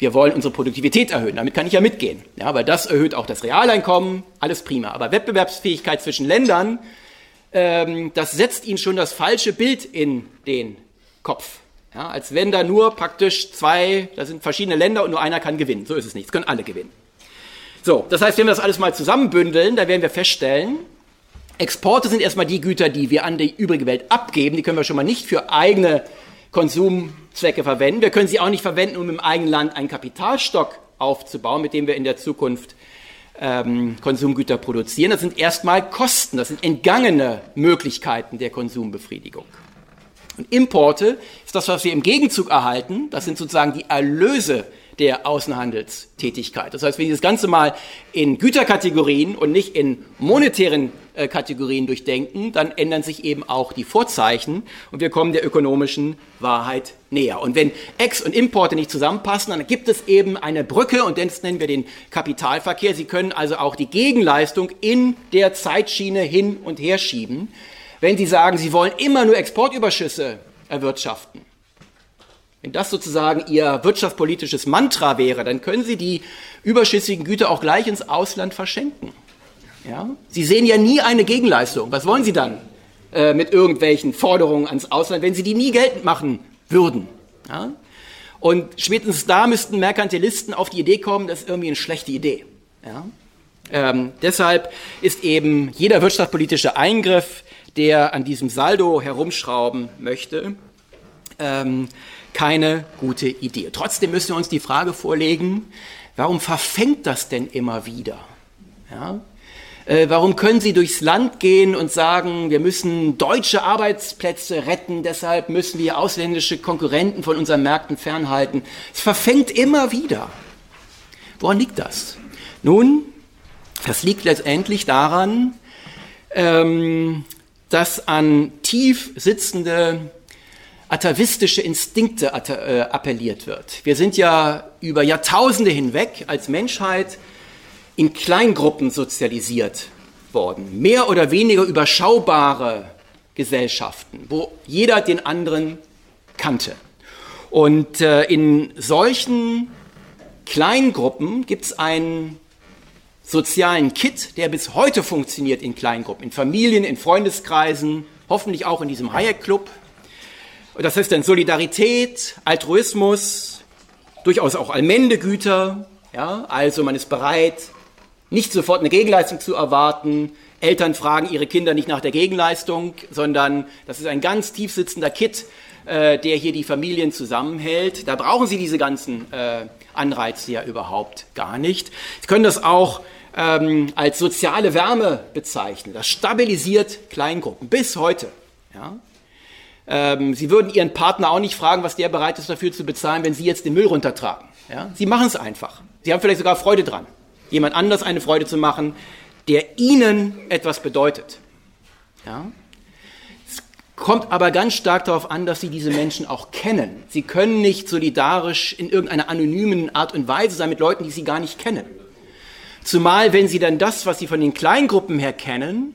wir wollen unsere Produktivität erhöhen. Damit kann ich ja mitgehen, ja, weil das erhöht auch das Realeinkommen, alles prima. Aber Wettbewerbsfähigkeit zwischen Ländern, ähm, das setzt ihnen schon das falsche Bild in den Kopf. Ja, als wenn da nur praktisch zwei, das sind verschiedene Länder und nur einer kann gewinnen. So ist es nicht, es können alle gewinnen. So, das heißt, wenn wir das alles mal zusammenbündeln, dann werden wir feststellen, Exporte sind erstmal die Güter, die wir an die übrige Welt abgeben. Die können wir schon mal nicht für eigene Konsumzwecke verwenden. Wir können sie auch nicht verwenden, um im eigenen Land einen Kapitalstock aufzubauen, mit dem wir in der Zukunft ähm, Konsumgüter produzieren. Das sind erstmal Kosten, das sind entgangene Möglichkeiten der Konsumbefriedigung. Und Importe ist das, was wir im Gegenzug erhalten. Das sind sozusagen die Erlöse der Außenhandelstätigkeit. Das heißt, wenn Sie das Ganze mal in Güterkategorien und nicht in monetären äh, Kategorien durchdenken, dann ändern sich eben auch die Vorzeichen und wir kommen der ökonomischen Wahrheit näher. Und wenn Ex- und Importe nicht zusammenpassen, dann gibt es eben eine Brücke und das nennen wir den Kapitalverkehr. Sie können also auch die Gegenleistung in der Zeitschiene hin und her schieben. Wenn Sie sagen, Sie wollen immer nur Exportüberschüsse erwirtschaften, wenn das sozusagen Ihr wirtschaftspolitisches Mantra wäre, dann können Sie die überschüssigen Güter auch gleich ins Ausland verschenken. Ja? Sie sehen ja nie eine Gegenleistung. Was wollen Sie dann äh, mit irgendwelchen Forderungen ans Ausland, wenn Sie die nie geltend machen würden? Ja? Und spätestens da müssten Merkantilisten auf die Idee kommen, das ist irgendwie eine schlechte Idee. Ja? Ähm, deshalb ist eben jeder wirtschaftspolitische Eingriff, der an diesem Saldo herumschrauben möchte, ähm, keine gute Idee. Trotzdem müssen wir uns die Frage vorlegen, warum verfängt das denn immer wieder? Ja? Äh, warum können Sie durchs Land gehen und sagen, wir müssen deutsche Arbeitsplätze retten, deshalb müssen wir ausländische Konkurrenten von unseren Märkten fernhalten? Es verfängt immer wieder. Woran liegt das? Nun, das liegt letztendlich daran, ähm, das an tief sitzende atavistische Instinkte äh, appelliert wird. Wir sind ja über Jahrtausende hinweg als Menschheit in Kleingruppen sozialisiert worden. Mehr oder weniger überschaubare Gesellschaften, wo jeder den anderen kannte. Und äh, in solchen Kleingruppen gibt es einen sozialen Kit, der bis heute funktioniert in Kleingruppen, in Familien, in Freundeskreisen, hoffentlich auch in diesem Hayek-Club. Das heißt dann Solidarität, Altruismus, durchaus auch Allmendegüter. Ja, also man ist bereit, nicht sofort eine Gegenleistung zu erwarten. Eltern fragen ihre Kinder nicht nach der Gegenleistung, sondern das ist ein ganz tief sitzender Kit, äh, der hier die Familien zusammenhält. Da brauchen sie diese ganzen äh, Anreize ja überhaupt gar nicht. Sie können das auch ähm, als soziale Wärme bezeichnen. Das stabilisiert Kleingruppen bis heute. Ja? Ähm, sie würden ihren Partner auch nicht fragen, was der bereit ist dafür zu bezahlen, wenn sie jetzt den Müll runtertragen. Ja? Sie machen es einfach. Sie haben vielleicht sogar Freude dran jemand anders eine Freude zu machen, der ihnen etwas bedeutet. Ja? Es kommt aber ganz stark darauf an, dass sie diese Menschen auch kennen. Sie können nicht solidarisch in irgendeiner anonymen Art und Weise sein mit Leuten, die sie gar nicht kennen. Zumal, wenn sie dann das, was sie von den Kleingruppen her kennen,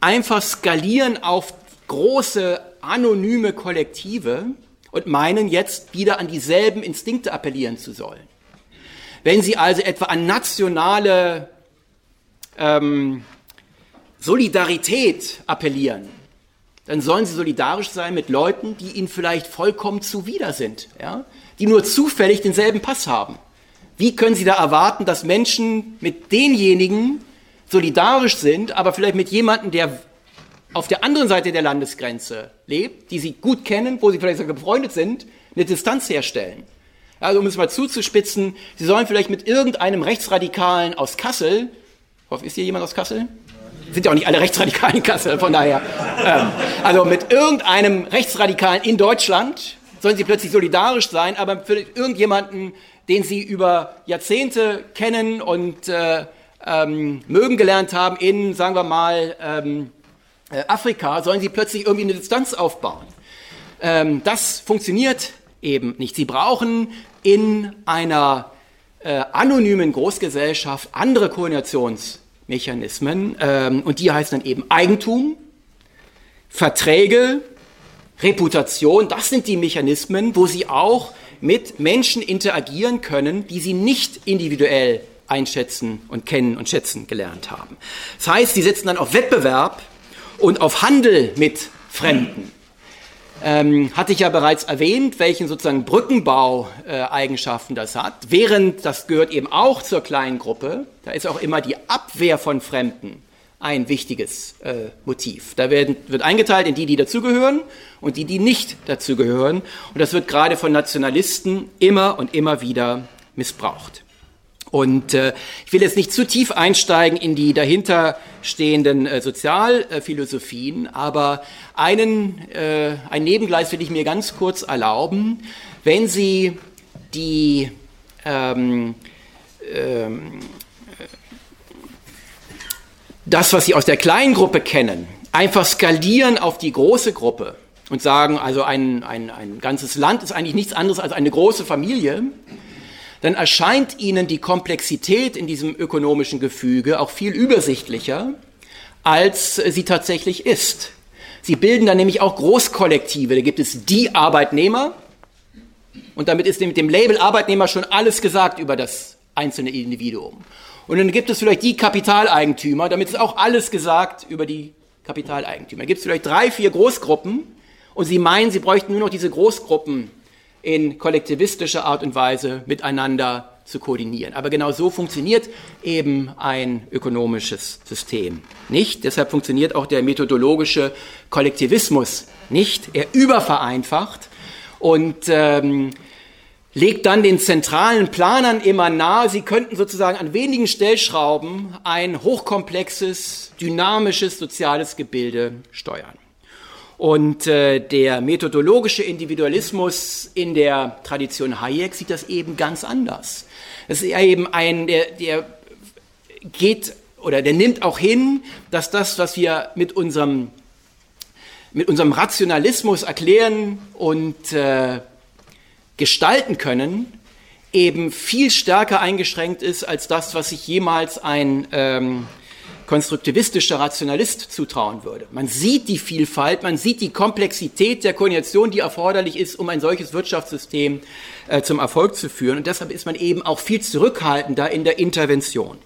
einfach skalieren auf große anonyme Kollektive und meinen jetzt wieder an dieselben Instinkte appellieren zu sollen. Wenn Sie also etwa an nationale ähm, Solidarität appellieren, dann sollen Sie solidarisch sein mit Leuten, die Ihnen vielleicht vollkommen zuwider sind, ja? die nur zufällig denselben Pass haben. Wie können Sie da erwarten, dass Menschen mit denjenigen solidarisch sind, aber vielleicht mit jemandem, der auf der anderen Seite der Landesgrenze lebt, die Sie gut kennen, wo Sie vielleicht sogar befreundet sind, eine Distanz herstellen? Also um es mal zuzuspitzen, Sie sollen vielleicht mit irgendeinem Rechtsradikalen aus Kassel, hoffe, ist hier jemand aus Kassel? Sind ja auch nicht alle Rechtsradikalen in Kassel, von daher. Ähm, also mit irgendeinem Rechtsradikalen in Deutschland sollen Sie plötzlich solidarisch sein, aber für irgendjemanden, den Sie über Jahrzehnte kennen und äh, ähm, mögen gelernt haben in, sagen wir mal, ähm, äh, Afrika, sollen Sie plötzlich irgendwie eine Distanz aufbauen. Ähm, das funktioniert eben nicht. Sie brauchen in einer äh, anonymen Großgesellschaft andere Koordinationsmechanismen ähm, und die heißen dann eben Eigentum, Verträge, Reputation. Das sind die Mechanismen, wo sie auch mit Menschen interagieren können, die sie nicht individuell einschätzen und kennen und schätzen gelernt haben. Das heißt, sie setzen dann auf Wettbewerb und auf Handel mit Fremden ähm, hatte ich ja bereits erwähnt, welchen sozusagen Brückenbau-Eigenschaften äh, das hat. Während das gehört eben auch zur kleinen Gruppe, da ist auch immer die Abwehr von Fremden ein wichtiges äh, Motiv. Da werden, wird eingeteilt in die, die dazugehören und die, die nicht dazugehören. Und das wird gerade von Nationalisten immer und immer wieder missbraucht. Und äh, ich will jetzt nicht zu tief einsteigen in die dahinterstehenden äh, Sozialphilosophien, aber einen, äh, ein Nebengleis will ich mir ganz kurz erlauben. Wenn Sie die ähm, ähm, das, was Sie aus der kleinen Gruppe kennen, einfach skalieren auf die große Gruppe und sagen, also ein, ein, ein ganzes Land ist eigentlich nichts anderes als eine große Familie, dann erscheint ihnen die Komplexität in diesem ökonomischen Gefüge auch viel übersichtlicher, als sie tatsächlich ist. Sie bilden dann nämlich auch Großkollektive. Da gibt es die Arbeitnehmer und damit ist mit dem Label Arbeitnehmer schon alles gesagt über das einzelne Individuum. Und dann gibt es vielleicht die Kapitaleigentümer, damit ist auch alles gesagt über die Kapitaleigentümer. Da gibt es vielleicht drei, vier Großgruppen und sie meinen, sie bräuchten nur noch diese Großgruppen in kollektivistischer Art und Weise miteinander zu koordinieren. Aber genau so funktioniert eben ein ökonomisches System nicht. Deshalb funktioniert auch der methodologische Kollektivismus nicht. Er übervereinfacht und ähm, legt dann den zentralen Planern immer nahe, sie könnten sozusagen an wenigen Stellschrauben ein hochkomplexes, dynamisches soziales Gebilde steuern. Und äh, der methodologische Individualismus in der Tradition Hayek sieht das eben ganz anders. Es ist eben ein, der, der geht oder der nimmt auch hin, dass das, was wir mit unserem mit unserem Rationalismus erklären und äh, gestalten können, eben viel stärker eingeschränkt ist als das, was sich jemals ein ähm, konstruktivistischer Rationalist zutrauen würde. Man sieht die Vielfalt, man sieht die Komplexität der Koordination, die erforderlich ist, um ein solches Wirtschaftssystem äh, zum Erfolg zu führen. Und deshalb ist man eben auch viel zurückhaltender in der Intervention.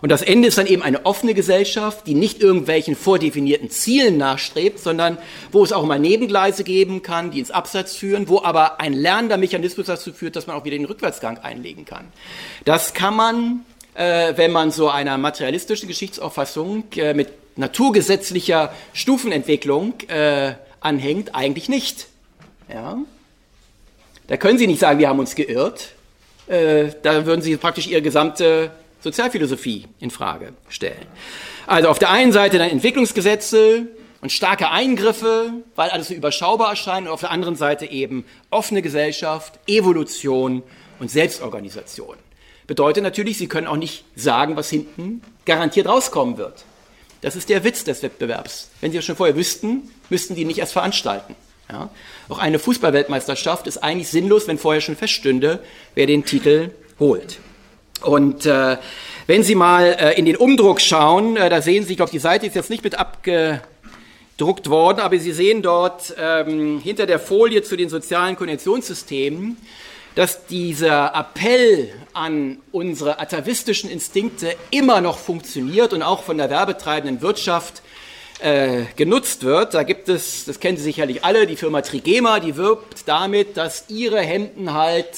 Und das Ende ist dann eben eine offene Gesellschaft, die nicht irgendwelchen vordefinierten Zielen nachstrebt, sondern wo es auch mal Nebengleise geben kann, die ins Abseits führen, wo aber ein lernender Mechanismus dazu führt, dass man auch wieder den Rückwärtsgang einlegen kann. Das kann man, äh, wenn man so einer materialistischen Geschichtsauffassung äh, mit naturgesetzlicher Stufenentwicklung äh, anhängt, eigentlich nicht. Ja? Da können Sie nicht sagen, wir haben uns geirrt. Äh, da würden Sie praktisch Ihre gesamte Sozialphilosophie in Frage stellen. Also auf der einen Seite dann Entwicklungsgesetze und starke Eingriffe, weil alles so überschaubar erscheint, und auf der anderen Seite eben offene Gesellschaft, Evolution und Selbstorganisation. Bedeutet natürlich, Sie können auch nicht sagen, was hinten garantiert rauskommen wird. Das ist der Witz des Wettbewerbs. Wenn Sie das schon vorher wüssten, müssten die nicht erst veranstalten. Ja? Auch eine Fußballweltmeisterschaft ist eigentlich sinnlos, wenn vorher schon feststünde, wer den Titel holt. Und äh, wenn Sie mal äh, in den Umdruck schauen, äh, da sehen Sie, ich glaube, die Seite ist jetzt nicht mit abgedruckt worden, aber Sie sehen dort ähm, hinter der Folie zu den sozialen Konnektionssystemen, dass dieser Appell an unsere atavistischen Instinkte immer noch funktioniert und auch von der werbetreibenden Wirtschaft äh, genutzt wird. Da gibt es, das kennen Sie sicherlich alle, die Firma Trigema, die wirbt damit, dass ihre Hemden halt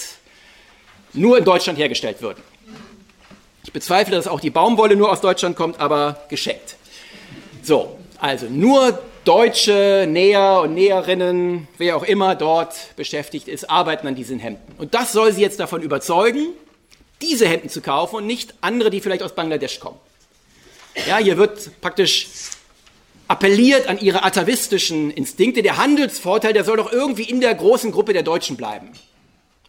nur in Deutschland hergestellt würden. Ich bezweifle, dass auch die Baumwolle nur aus Deutschland kommt, aber geschenkt. So, also nur deutsche Näher und Näherinnen, wer auch immer dort beschäftigt ist, arbeiten an diesen Hemden. Und das soll sie jetzt davon überzeugen, diese Hemden zu kaufen und nicht andere, die vielleicht aus Bangladesch kommen. Ja, hier wird praktisch appelliert an ihre atavistischen Instinkte. Der Handelsvorteil, der soll doch irgendwie in der großen Gruppe der Deutschen bleiben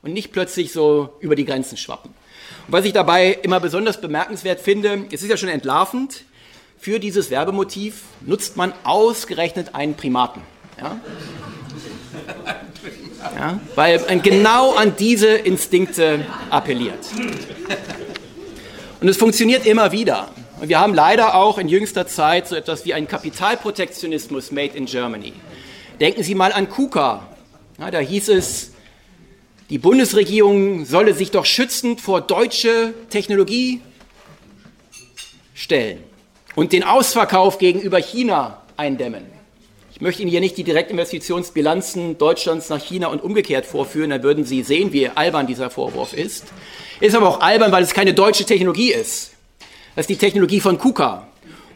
und nicht plötzlich so über die Grenzen schwappen. Was ich dabei immer besonders bemerkenswert finde, es ist ja schon entlarvend, für dieses Werbemotiv nutzt man ausgerechnet einen Primaten. Ja? Ja, weil man genau an diese Instinkte appelliert. Und es funktioniert immer wieder. Und wir haben leider auch in jüngster Zeit so etwas wie einen Kapitalprotektionismus made in Germany. Denken Sie mal an KUKA. Ja, da hieß es, die Bundesregierung solle sich doch schützend vor deutsche Technologie stellen und den Ausverkauf gegenüber China eindämmen. Ich möchte Ihnen hier nicht die Direktinvestitionsbilanzen Deutschlands nach China und umgekehrt vorführen, dann würden Sie sehen, wie albern dieser Vorwurf ist. Ist aber auch albern, weil es keine deutsche Technologie ist. Das ist die Technologie von KUKA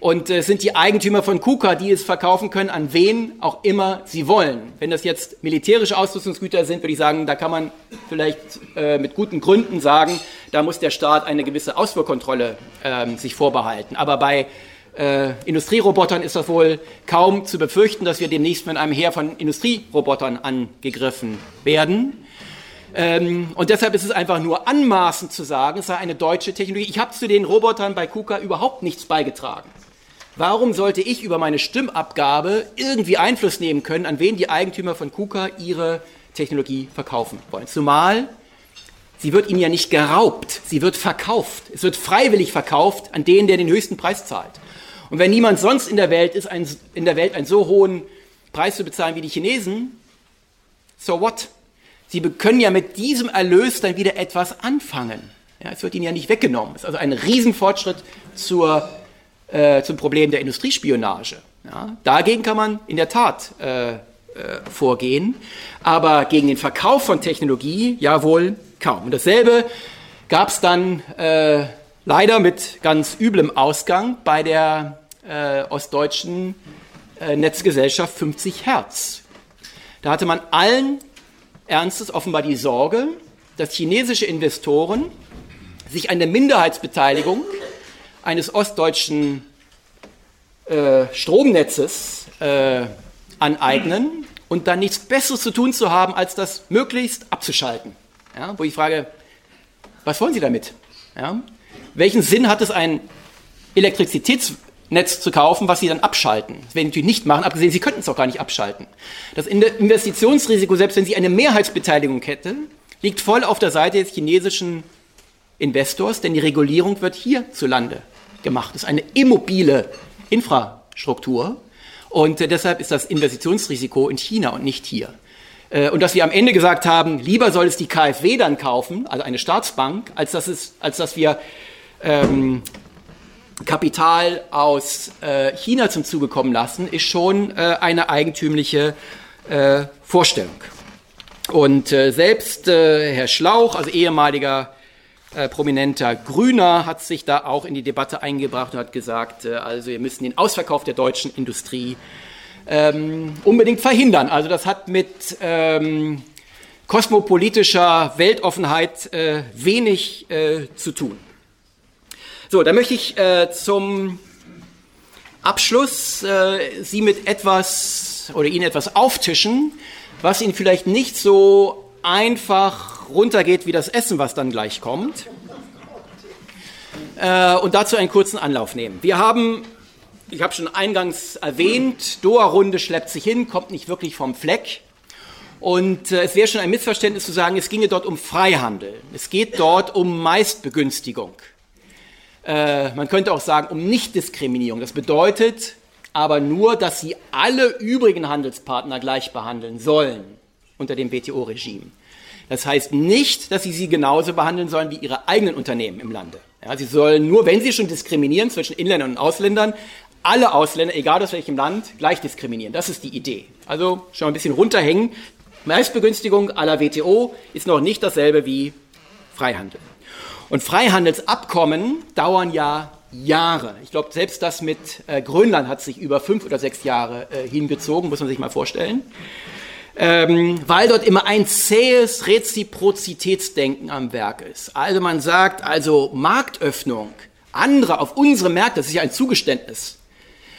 und äh, sind die Eigentümer von KUKA, die es verkaufen können, an wen auch immer sie wollen. Wenn das jetzt militärische Ausrüstungsgüter sind, würde ich sagen, da kann man vielleicht äh, mit guten Gründen sagen, da muss der Staat eine gewisse Ausfuhrkontrolle äh, sich vorbehalten. Aber bei äh, Industrierobotern ist das wohl kaum zu befürchten, dass wir demnächst mit einem Heer von Industrierobotern angegriffen werden. Ähm, und deshalb ist es einfach nur anmaßend zu sagen, es sei eine deutsche Technologie. Ich habe zu den Robotern bei KUKA überhaupt nichts beigetragen. Warum sollte ich über meine Stimmabgabe irgendwie Einfluss nehmen können, an wen die Eigentümer von KUKA ihre Technologie verkaufen wollen? Zumal sie wird ihnen ja nicht geraubt, sie wird verkauft. Es wird freiwillig verkauft an den, der den höchsten Preis zahlt. Und wenn niemand sonst in der Welt ist, ein, in der Welt einen so hohen Preis zu bezahlen wie die Chinesen, so what? Sie können ja mit diesem Erlös dann wieder etwas anfangen. Ja, es wird ihnen ja nicht weggenommen. Es ist also ein Riesenfortschritt zur äh, zum Problem der Industriespionage. Ja, dagegen kann man in der Tat äh, äh, vorgehen, aber gegen den Verkauf von Technologie ja wohl kaum. Und dasselbe gab es dann äh, leider mit ganz üblem Ausgang bei der äh, ostdeutschen Netzgesellschaft 50 Hertz. Da hatte man allen Ernstes offenbar die Sorge, dass chinesische Investoren sich eine Minderheitsbeteiligung eines ostdeutschen äh, Stromnetzes äh, aneignen und dann nichts Besseres zu tun zu haben, als das möglichst abzuschalten. Ja, wo ich frage, was wollen Sie damit? Ja? Welchen Sinn hat es, ein Elektrizitätsnetz Netz zu kaufen, was sie dann abschalten. Das werden sie natürlich nicht machen, abgesehen, sie könnten es auch gar nicht abschalten. Das Investitionsrisiko, selbst wenn sie eine Mehrheitsbeteiligung hätten, liegt voll auf der Seite des chinesischen Investors, denn die Regulierung wird hierzulande gemacht. Das ist eine immobile Infrastruktur und äh, deshalb ist das Investitionsrisiko in China und nicht hier. Äh, und dass wir am Ende gesagt haben, lieber soll es die KfW dann kaufen, also eine Staatsbank, als dass, es, als dass wir ähm, Kapital aus äh, China zum Zuge kommen lassen, ist schon äh, eine eigentümliche äh, Vorstellung. Und äh, selbst Herr Schlauch, also ehemaliger äh, prominenter Grüner, hat sich da auch in die Debatte eingebracht und hat gesagt, also wir müssen den Ausverkauf der deutschen Industrie ähm, unbedingt verhindern. Also das hat mit ähm, kosmopolitischer Weltoffenheit wenig zu tun. So, da möchte ich äh, zum Abschluss äh, Sie mit etwas oder Ihnen etwas auftischen, was Ihnen vielleicht nicht so einfach runtergeht wie das Essen, was dann gleich kommt. Äh, und dazu einen kurzen Anlauf nehmen. Wir haben, ich habe schon eingangs erwähnt, Doha-Runde schleppt sich hin, kommt nicht wirklich vom Fleck. Und äh, es wäre schon ein Missverständnis zu sagen, es ginge dort um Freihandel. Es geht dort um Meistbegünstigung. Äh, man könnte auch sagen, um Nichtdiskriminierung. Das bedeutet aber nur, dass sie alle übrigen Handelspartner gleich behandeln sollen unter dem WTO-Regime. Das heißt nicht, dass sie sie genauso behandeln sollen wie ihre eigenen Unternehmen im Lande. Ja, sie sollen nur, wenn sie schon diskriminieren zwischen Inländern und Ausländern, alle Ausländer, egal aus welchem Land, gleich diskriminieren. Das ist die Idee. Also schon ein bisschen runterhängen. Meistbegünstigung aller WTO ist noch nicht dasselbe wie Freihandel. Und Freihandelsabkommen dauern ja Jahre. Ich glaube, selbst das mit äh, Grönland hat sich über fünf oder sechs Jahre äh, hingezogen, muss man sich mal vorstellen. Ähm, weil dort immer ein zähes Reziprozitätsdenken am Werk ist. Also man sagt, also Marktöffnung, andere auf unsere Märkte, das ist ja ein Zugeständnis.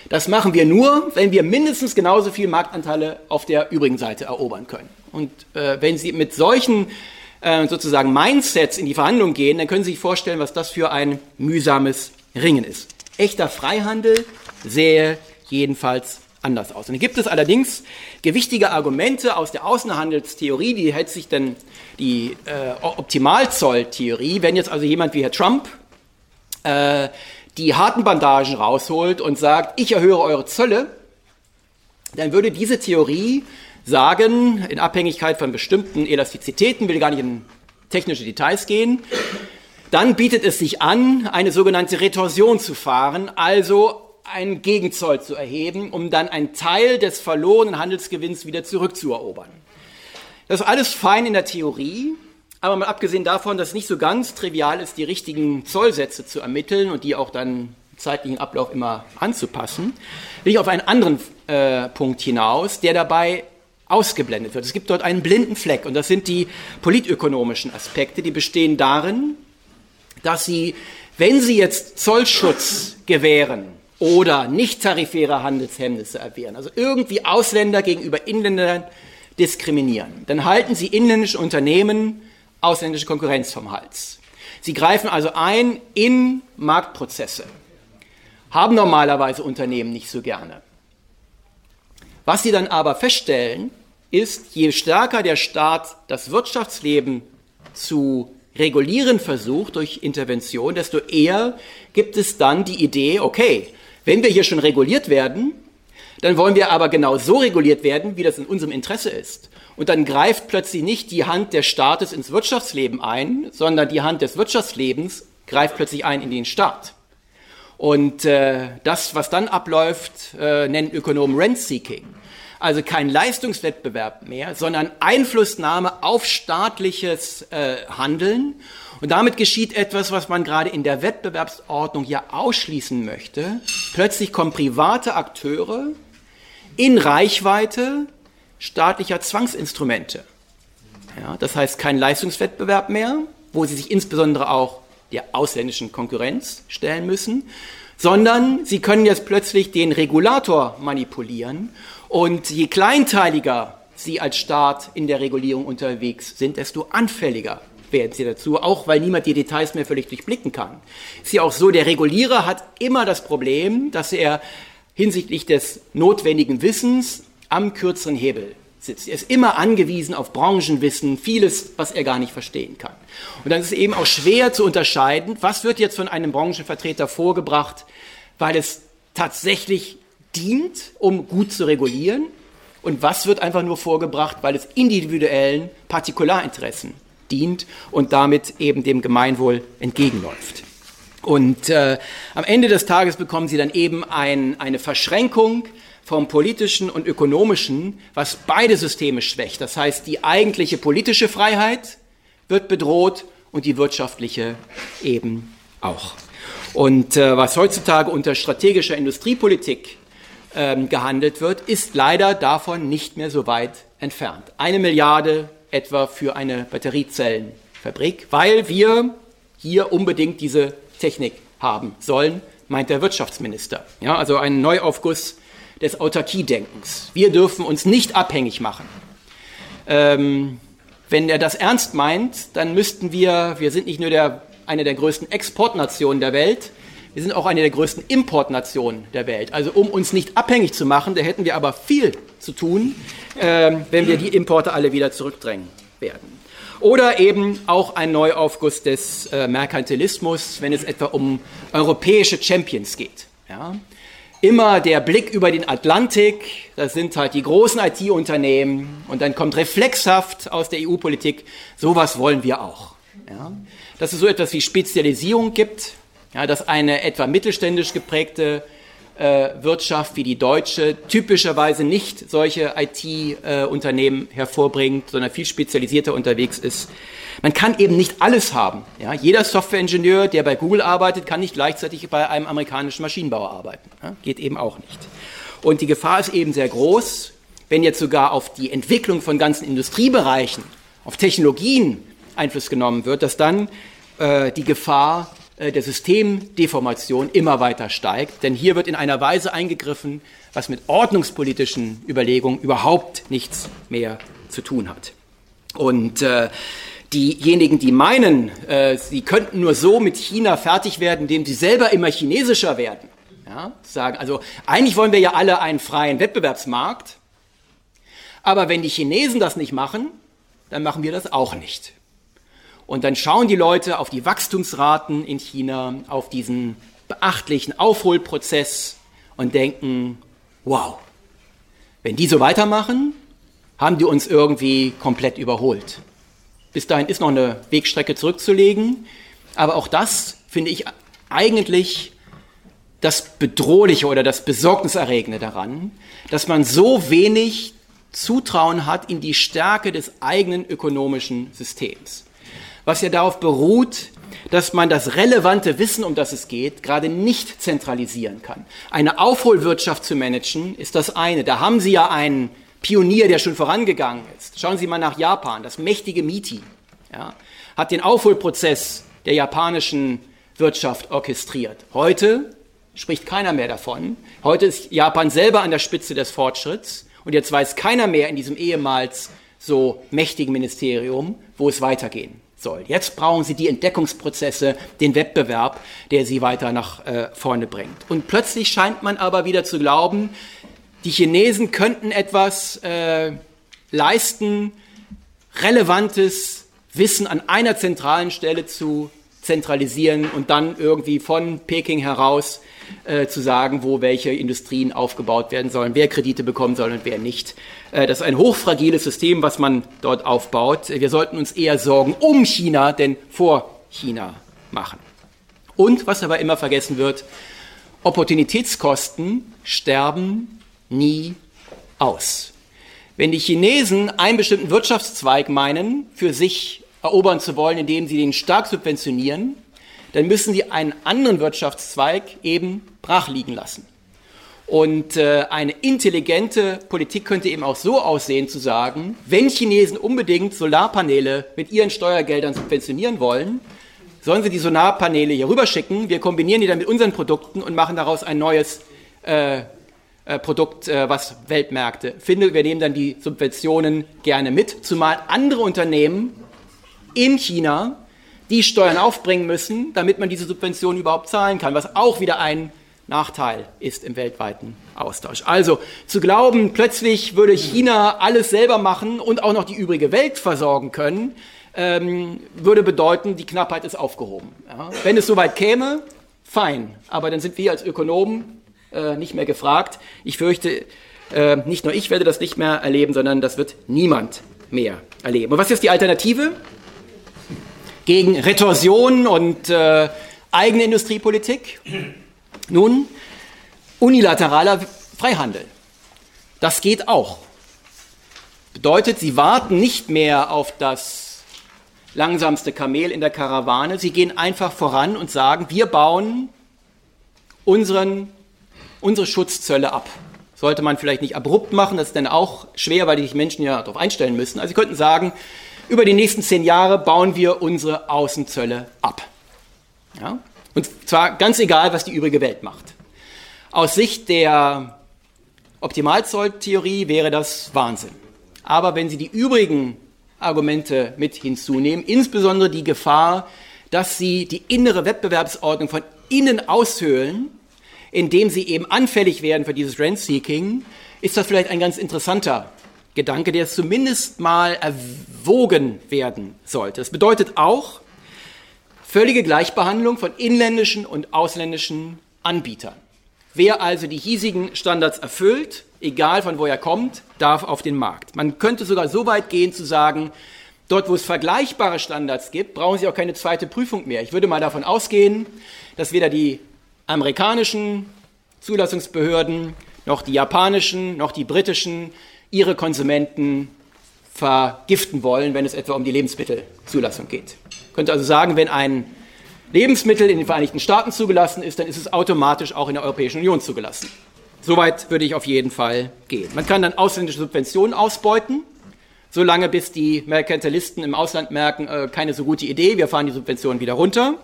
Das machen wir nur, wenn wir mindestens genauso viel Marktanteile auf der übrigen Seite erobern können. Und äh, wenn Sie mit solchen äh, sozusagen Mindsets in die Verhandlungen gehen, dann können Sie sich vorstellen, was das für ein mühsames Ringen ist. Echter Freihandel sähe jedenfalls anders aus. Und dann gibt es allerdings gewichtige Argumente aus der Außenhandelstheorie, die hält sich denn die äh, Optimalzolltheorie, wenn jetzt also jemand wie Herr Trump äh, die harten Bandagen rausholt und sagt, ich erhöhe eure Zölle, dann würde diese Theorie sagen, in Abhängigkeit von bestimmten Elastizitäten, will gar nicht in technische Details gehen, dann bietet es sich an, eine sogenannte Retorsion zu fahren, also einen Gegenzoll zu erheben, um dann einen Teil des verlorenen Handelsgewinns wieder zurückzuerobern. Das ist alles fein in der Theorie, aber mal abgesehen davon, dass es nicht so ganz trivial ist, die richtigen Zollsätze zu ermitteln und die auch dann zeitlichen Ablauf immer anzupassen, will ich auf einen anderen äh, Punkt hinaus, der dabei ausgeblendet wird. Es gibt dort einen blinden Fleck und das sind die politökonomischen Aspekte, die bestehen darin, dass sie, wenn sie jetzt Zollschutz gewähren oder nicht tarifäre Handelshemmnisse erwehren, also irgendwie Ausländer gegenüber Inländern diskriminieren, dann halten sie inländische Unternehmen ausländische Konkurrenz vom Hals. Sie greifen also ein in Marktprozesse, haben normalerweise Unternehmen nicht so gerne. Was sie dann aber feststellen, ist, je stärker der Staat das Wirtschaftsleben zu regulieren versucht durch Intervention, desto eher gibt es dann die Idee, okay, wenn wir hier schon reguliert werden, dann wollen wir aber genau so reguliert werden, wie das in unserem Interesse ist. Und dann greift plötzlich nicht die Hand des Staates ins Wirtschaftsleben ein, sondern die Hand des Wirtschaftslebens greift plötzlich ein in den Staat. Und äh, das, was dann abläuft, äh, nennen Ökonomen Rent-Seeking. Also kein Leistungswettbewerb mehr, sondern Einflussnahme auf staatliches äh, Handeln. Und damit geschieht etwas, was man gerade in der Wettbewerbsordnung ja ausschließen möchte. Plötzlich kommen private Akteure in Reichweite staatlicher Zwangsinstrumente. Ja, das heißt kein Leistungswettbewerb mehr, wo sie sich insbesondere auch der ausländischen Konkurrenz stellen müssen, sondern sie können jetzt plötzlich den Regulator manipulieren und je kleinteiliger sie als Staat in der Regulierung unterwegs sind, desto anfälliger werden sie dazu, auch weil niemand die Details mehr völlig durchblicken kann. Ist ja auch so, der Regulierer hat immer das Problem, dass er hinsichtlich des notwendigen Wissens am kürzeren Hebel sitzt. Er ist immer angewiesen auf Branchenwissen, vieles, was er gar nicht verstehen kann. Und dann ist es eben auch schwer zu unterscheiden, was wird jetzt von einem Branchenvertreter vorgebracht, weil es tatsächlich dient, um gut zu regulieren, und was wird einfach nur vorgebracht, weil es individuellen Partikularinteressen dient und damit eben dem Gemeinwohl entgegenläuft. Und äh, am Ende des Tages bekommen Sie dann eben ein, eine Verschränkung vom politischen und ökonomischen, was beide Systeme schwächt. Das heißt, die eigentliche politische Freiheit wird bedroht und die wirtschaftliche eben auch. Und äh, was heutzutage unter strategischer Industriepolitik ähm, gehandelt wird, ist leider davon nicht mehr so weit entfernt. Eine Milliarde etwa für eine Batteriezellenfabrik, weil wir hier unbedingt diese Technik haben sollen, meint der Wirtschaftsminister. Ja, also ein Neuaufguss des Autarkiedenkens. Wir dürfen uns nicht abhängig machen. Ähm, wenn er das ernst meint, dann müssten wir, wir sind nicht nur der, eine der größten Exportnationen der Welt, wir sind auch eine der größten Importnationen der Welt. Also um uns nicht abhängig zu machen, da hätten wir aber viel zu tun, äh, wenn wir die Importe alle wieder zurückdrängen werden. Oder eben auch ein Neuaufguss des äh, Merkantilismus, wenn es etwa um europäische Champions geht. Ja? immer der Blick über den Atlantik, das sind halt die großen IT-Unternehmen und dann kommt reflexhaft aus der EU-Politik, sowas wollen wir auch. Ja? Dass es so etwas wie Spezialisierung gibt, ja, dass eine etwa mittelständisch geprägte äh, Wirtschaft wie die deutsche typischerweise nicht solche IT-Unternehmen äh, hervorbringt, sondern viel spezialisierter unterwegs ist. Man kann eben nicht alles haben. Ja? Jeder Softwareingenieur, der bei Google arbeitet, kann nicht gleichzeitig bei einem amerikanischen Maschinenbauer arbeiten. Ja? Geht eben auch nicht. Und die Gefahr ist eben sehr groß, wenn jetzt sogar auf die Entwicklung von ganzen Industriebereichen, auf Technologien Einfluss genommen wird, dass dann äh, die Gefahr der Systemdeformation immer weiter steigt. Denn hier wird in einer Weise eingegriffen, was mit ordnungspolitischen Überlegungen überhaupt nichts mehr zu tun hat. Und äh, diejenigen, die meinen, äh, sie könnten nur so mit China fertig werden, indem sie selber immer chinesischer werden, ja, sagen, also eigentlich wollen wir ja alle einen freien Wettbewerbsmarkt, aber wenn die Chinesen das nicht machen, dann machen wir das auch nicht. Und dann schauen die Leute auf die Wachstumsraten in China, auf diesen beachtlichen Aufholprozess und denken, wow, wenn die so weitermachen, haben die uns irgendwie komplett überholt. Bis dahin ist noch eine Wegstrecke zurückzulegen. Aber auch das finde ich eigentlich das Bedrohliche oder das Besorgniserregende daran, dass man so wenig Zutrauen hat in die Stärke des eigenen ökonomischen Systems. Was ja darauf beruht, dass man das relevante Wissen, um das es geht, gerade nicht zentralisieren kann. Eine Aufholwirtschaft zu managen ist das eine. Da haben Sie ja einen Pionier, der schon vorangegangen ist. Schauen Sie mal nach Japan. Das mächtige MITI ja, hat den Aufholprozess der japanischen Wirtschaft orchestriert. Heute spricht keiner mehr davon. Heute ist Japan selber an der Spitze des Fortschritts und jetzt weiß keiner mehr in diesem ehemals so mächtigen Ministerium, wo es weitergehen soll. Jetzt brauchen sie die Entdeckungsprozesse, den Wettbewerb, der sie weiter nach äh, vorne bringt. Und plötzlich scheint man aber wieder zu glauben, die Chinesen könnten etwas äh, leisten, relevantes Wissen an einer zentralen Stelle zu zentralisieren und dann irgendwie von Peking heraus äh, zu sagen, wo welche Industrien aufgebaut werden sollen, wer Kredite bekommen soll und wer nicht. Äh, das ist ein hochfragiles System, was man dort aufbaut. Wir sollten uns eher Sorgen um China, denn vor China machen. Und was aber immer vergessen wird, Opportunitätskosten sterben nie aus. Wenn die Chinesen einen bestimmten Wirtschaftszweig meinen, für sich erobern zu wollen, indem sie den stark subventionieren, dann müssen sie einen anderen Wirtschaftszweig eben brach liegen lassen. Und äh, eine intelligente Politik könnte eben auch so aussehen, zu sagen, wenn Chinesen unbedingt Solarpaneele mit ihren Steuergeldern subventionieren wollen, sollen sie die Solarpaneele hier rüberschicken, wir kombinieren die dann mit unseren Produkten und machen daraus ein neues äh, äh, Produkt, äh, was Weltmärkte findet. Wir nehmen dann die Subventionen gerne mit, zumal andere Unternehmen in China die Steuern aufbringen müssen, damit man diese Subventionen überhaupt zahlen kann, was auch wieder ein Nachteil ist im weltweiten Austausch. Also zu glauben, plötzlich würde China alles selber machen und auch noch die übrige Welt versorgen können, ähm, würde bedeuten, die Knappheit ist aufgehoben. Ja. Wenn es soweit käme, fein. Aber dann sind wir als Ökonomen äh, nicht mehr gefragt. Ich fürchte, äh, nicht nur ich werde das nicht mehr erleben, sondern das wird niemand mehr erleben. Und was ist die Alternative? Gegen Retorsion und äh, eigene Industriepolitik? Nun, unilateraler Freihandel. Das geht auch. Bedeutet, sie warten nicht mehr auf das langsamste Kamel in der Karawane. Sie gehen einfach voran und sagen, wir bauen unseren, unsere Schutzzölle ab. Sollte man vielleicht nicht abrupt machen, das ist dann auch schwer, weil die Menschen ja darauf einstellen müssen. Also sie könnten sagen, über die nächsten zehn Jahre bauen wir unsere Außenzölle ab. Ja? Und zwar ganz egal, was die übrige Welt macht. Aus Sicht der Optimalzolltheorie wäre das Wahnsinn. Aber wenn Sie die übrigen Argumente mit hinzunehmen, insbesondere die Gefahr, dass Sie die innere Wettbewerbsordnung von innen aushöhlen, indem Sie eben anfällig werden für dieses Rent-Seeking, ist das vielleicht ein ganz interessanter Gedanke, der zumindest mal erwogen werden sollte. Das bedeutet auch, Völlige Gleichbehandlung von inländischen und ausländischen Anbietern. Wer also die hiesigen Standards erfüllt, egal von wo er kommt, darf auf den Markt. Man könnte sogar so weit gehen zu sagen, dort wo es vergleichbare Standards gibt, brauchen Sie auch keine zweite Prüfung mehr. Ich würde mal davon ausgehen, dass weder die amerikanischen Zulassungsbehörden noch die japanischen noch die britischen ihre Konsumenten vergiften wollen, wenn es etwa um die Lebensmittelzulassung geht. Ich könnte also sagen, wenn ein Lebensmittel in den Vereinigten Staaten zugelassen ist, dann ist es automatisch auch in der Europäischen Union zugelassen. Soweit würde ich auf jeden Fall gehen. Man kann dann ausländische Subventionen ausbeuten, solange bis die Merkantilisten im Ausland merken, äh, keine so gute Idee, wir fahren die Subventionen wieder runter.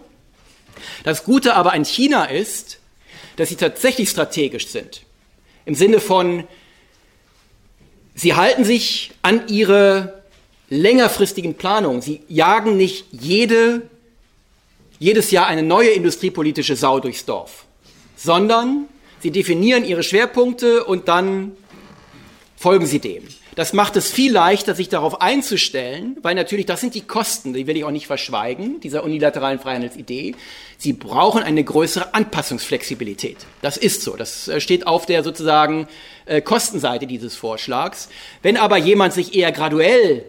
Das Gute aber an China ist, dass sie tatsächlich strategisch sind. Im Sinne von, Sie halten sich an ihre längerfristigen Planungen. Sie jagen nicht jede, jedes Jahr eine neue industriepolitische Sau durchs Dorf, sondern sie definieren ihre Schwerpunkte und dann folgen sie dem. Das macht es viel leichter, sich darauf einzustellen, weil natürlich das sind die Kosten, die will ich auch nicht verschweigen, dieser unilateralen Freihandelsidee. Sie brauchen eine größere Anpassungsflexibilität. Das ist so. Das äh, steht auf der sozusagen äh, Kostenseite dieses Vorschlags. Wenn aber jemand sich eher graduell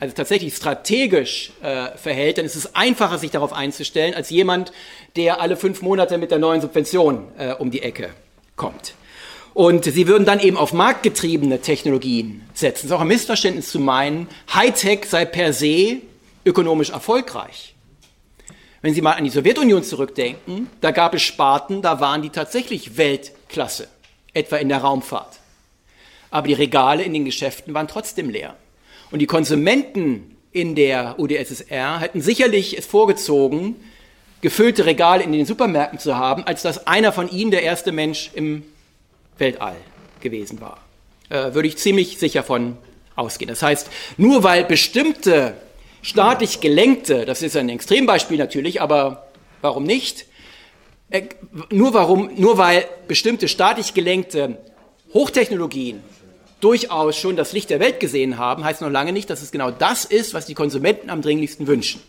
also tatsächlich strategisch äh, verhält, dann ist es einfacher, sich darauf einzustellen, als jemand, der alle fünf Monate mit der neuen Subvention äh, um die Ecke kommt. Und sie würden dann eben auf marktgetriebene Technologien setzen. Es ist auch ein Missverständnis zu meinen, Hightech sei per se ökonomisch erfolgreich. Wenn Sie mal an die Sowjetunion zurückdenken, da gab es Sparten, da waren die tatsächlich Weltklasse, etwa in der Raumfahrt. Aber die Regale in den Geschäften waren trotzdem leer. Und die Konsumenten in der UdSSR hätten sicherlich es vorgezogen, gefüllte Regale in den Supermärkten zu haben, als dass einer von ihnen der erste Mensch im Weltall gewesen war. Äh, würde ich ziemlich sicher von ausgehen. Das heißt, nur weil bestimmte staatlich gelenkte, das ist ein Extrembeispiel natürlich, aber warum nicht? Äh, nur, warum, nur weil bestimmte staatlich gelenkte Hochtechnologien durchaus schon das Licht der Welt gesehen haben, heißt noch lange nicht, dass es genau das ist, was die Konsumenten am dringlichsten wünschen.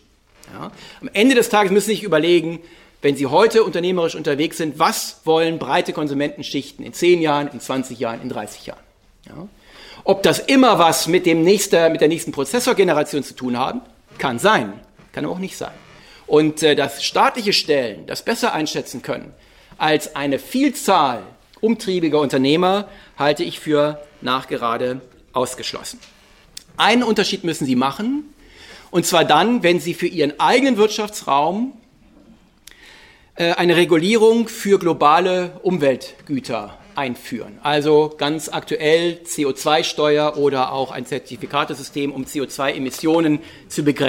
Ja? Am Ende des Tages müssen Sie sich überlegen, wenn Sie heute unternehmerisch unterwegs sind, was wollen breite Konsumentenschichten in 10 Jahren, in 20 Jahren, in 30 Jahren? Ja? Ob das immer was mit, dem nächster, mit der nächsten Prozessorgeneration zu tun haben, kann sein, kann aber auch nicht sein. Und äh, dass staatliche Stellen das besser einschätzen können als eine Vielzahl umtriebiger Unternehmer, halte ich für nachgerade ausgeschlossen. Einen Unterschied müssen Sie machen, und zwar dann, wenn Sie für Ihren eigenen Wirtschaftsraum eine Regulierung für globale Umweltgüter einführen. Also ganz aktuell CO2-Steuer oder auch ein Zertifikatesystem, um CO2-Emissionen zu begrenzen.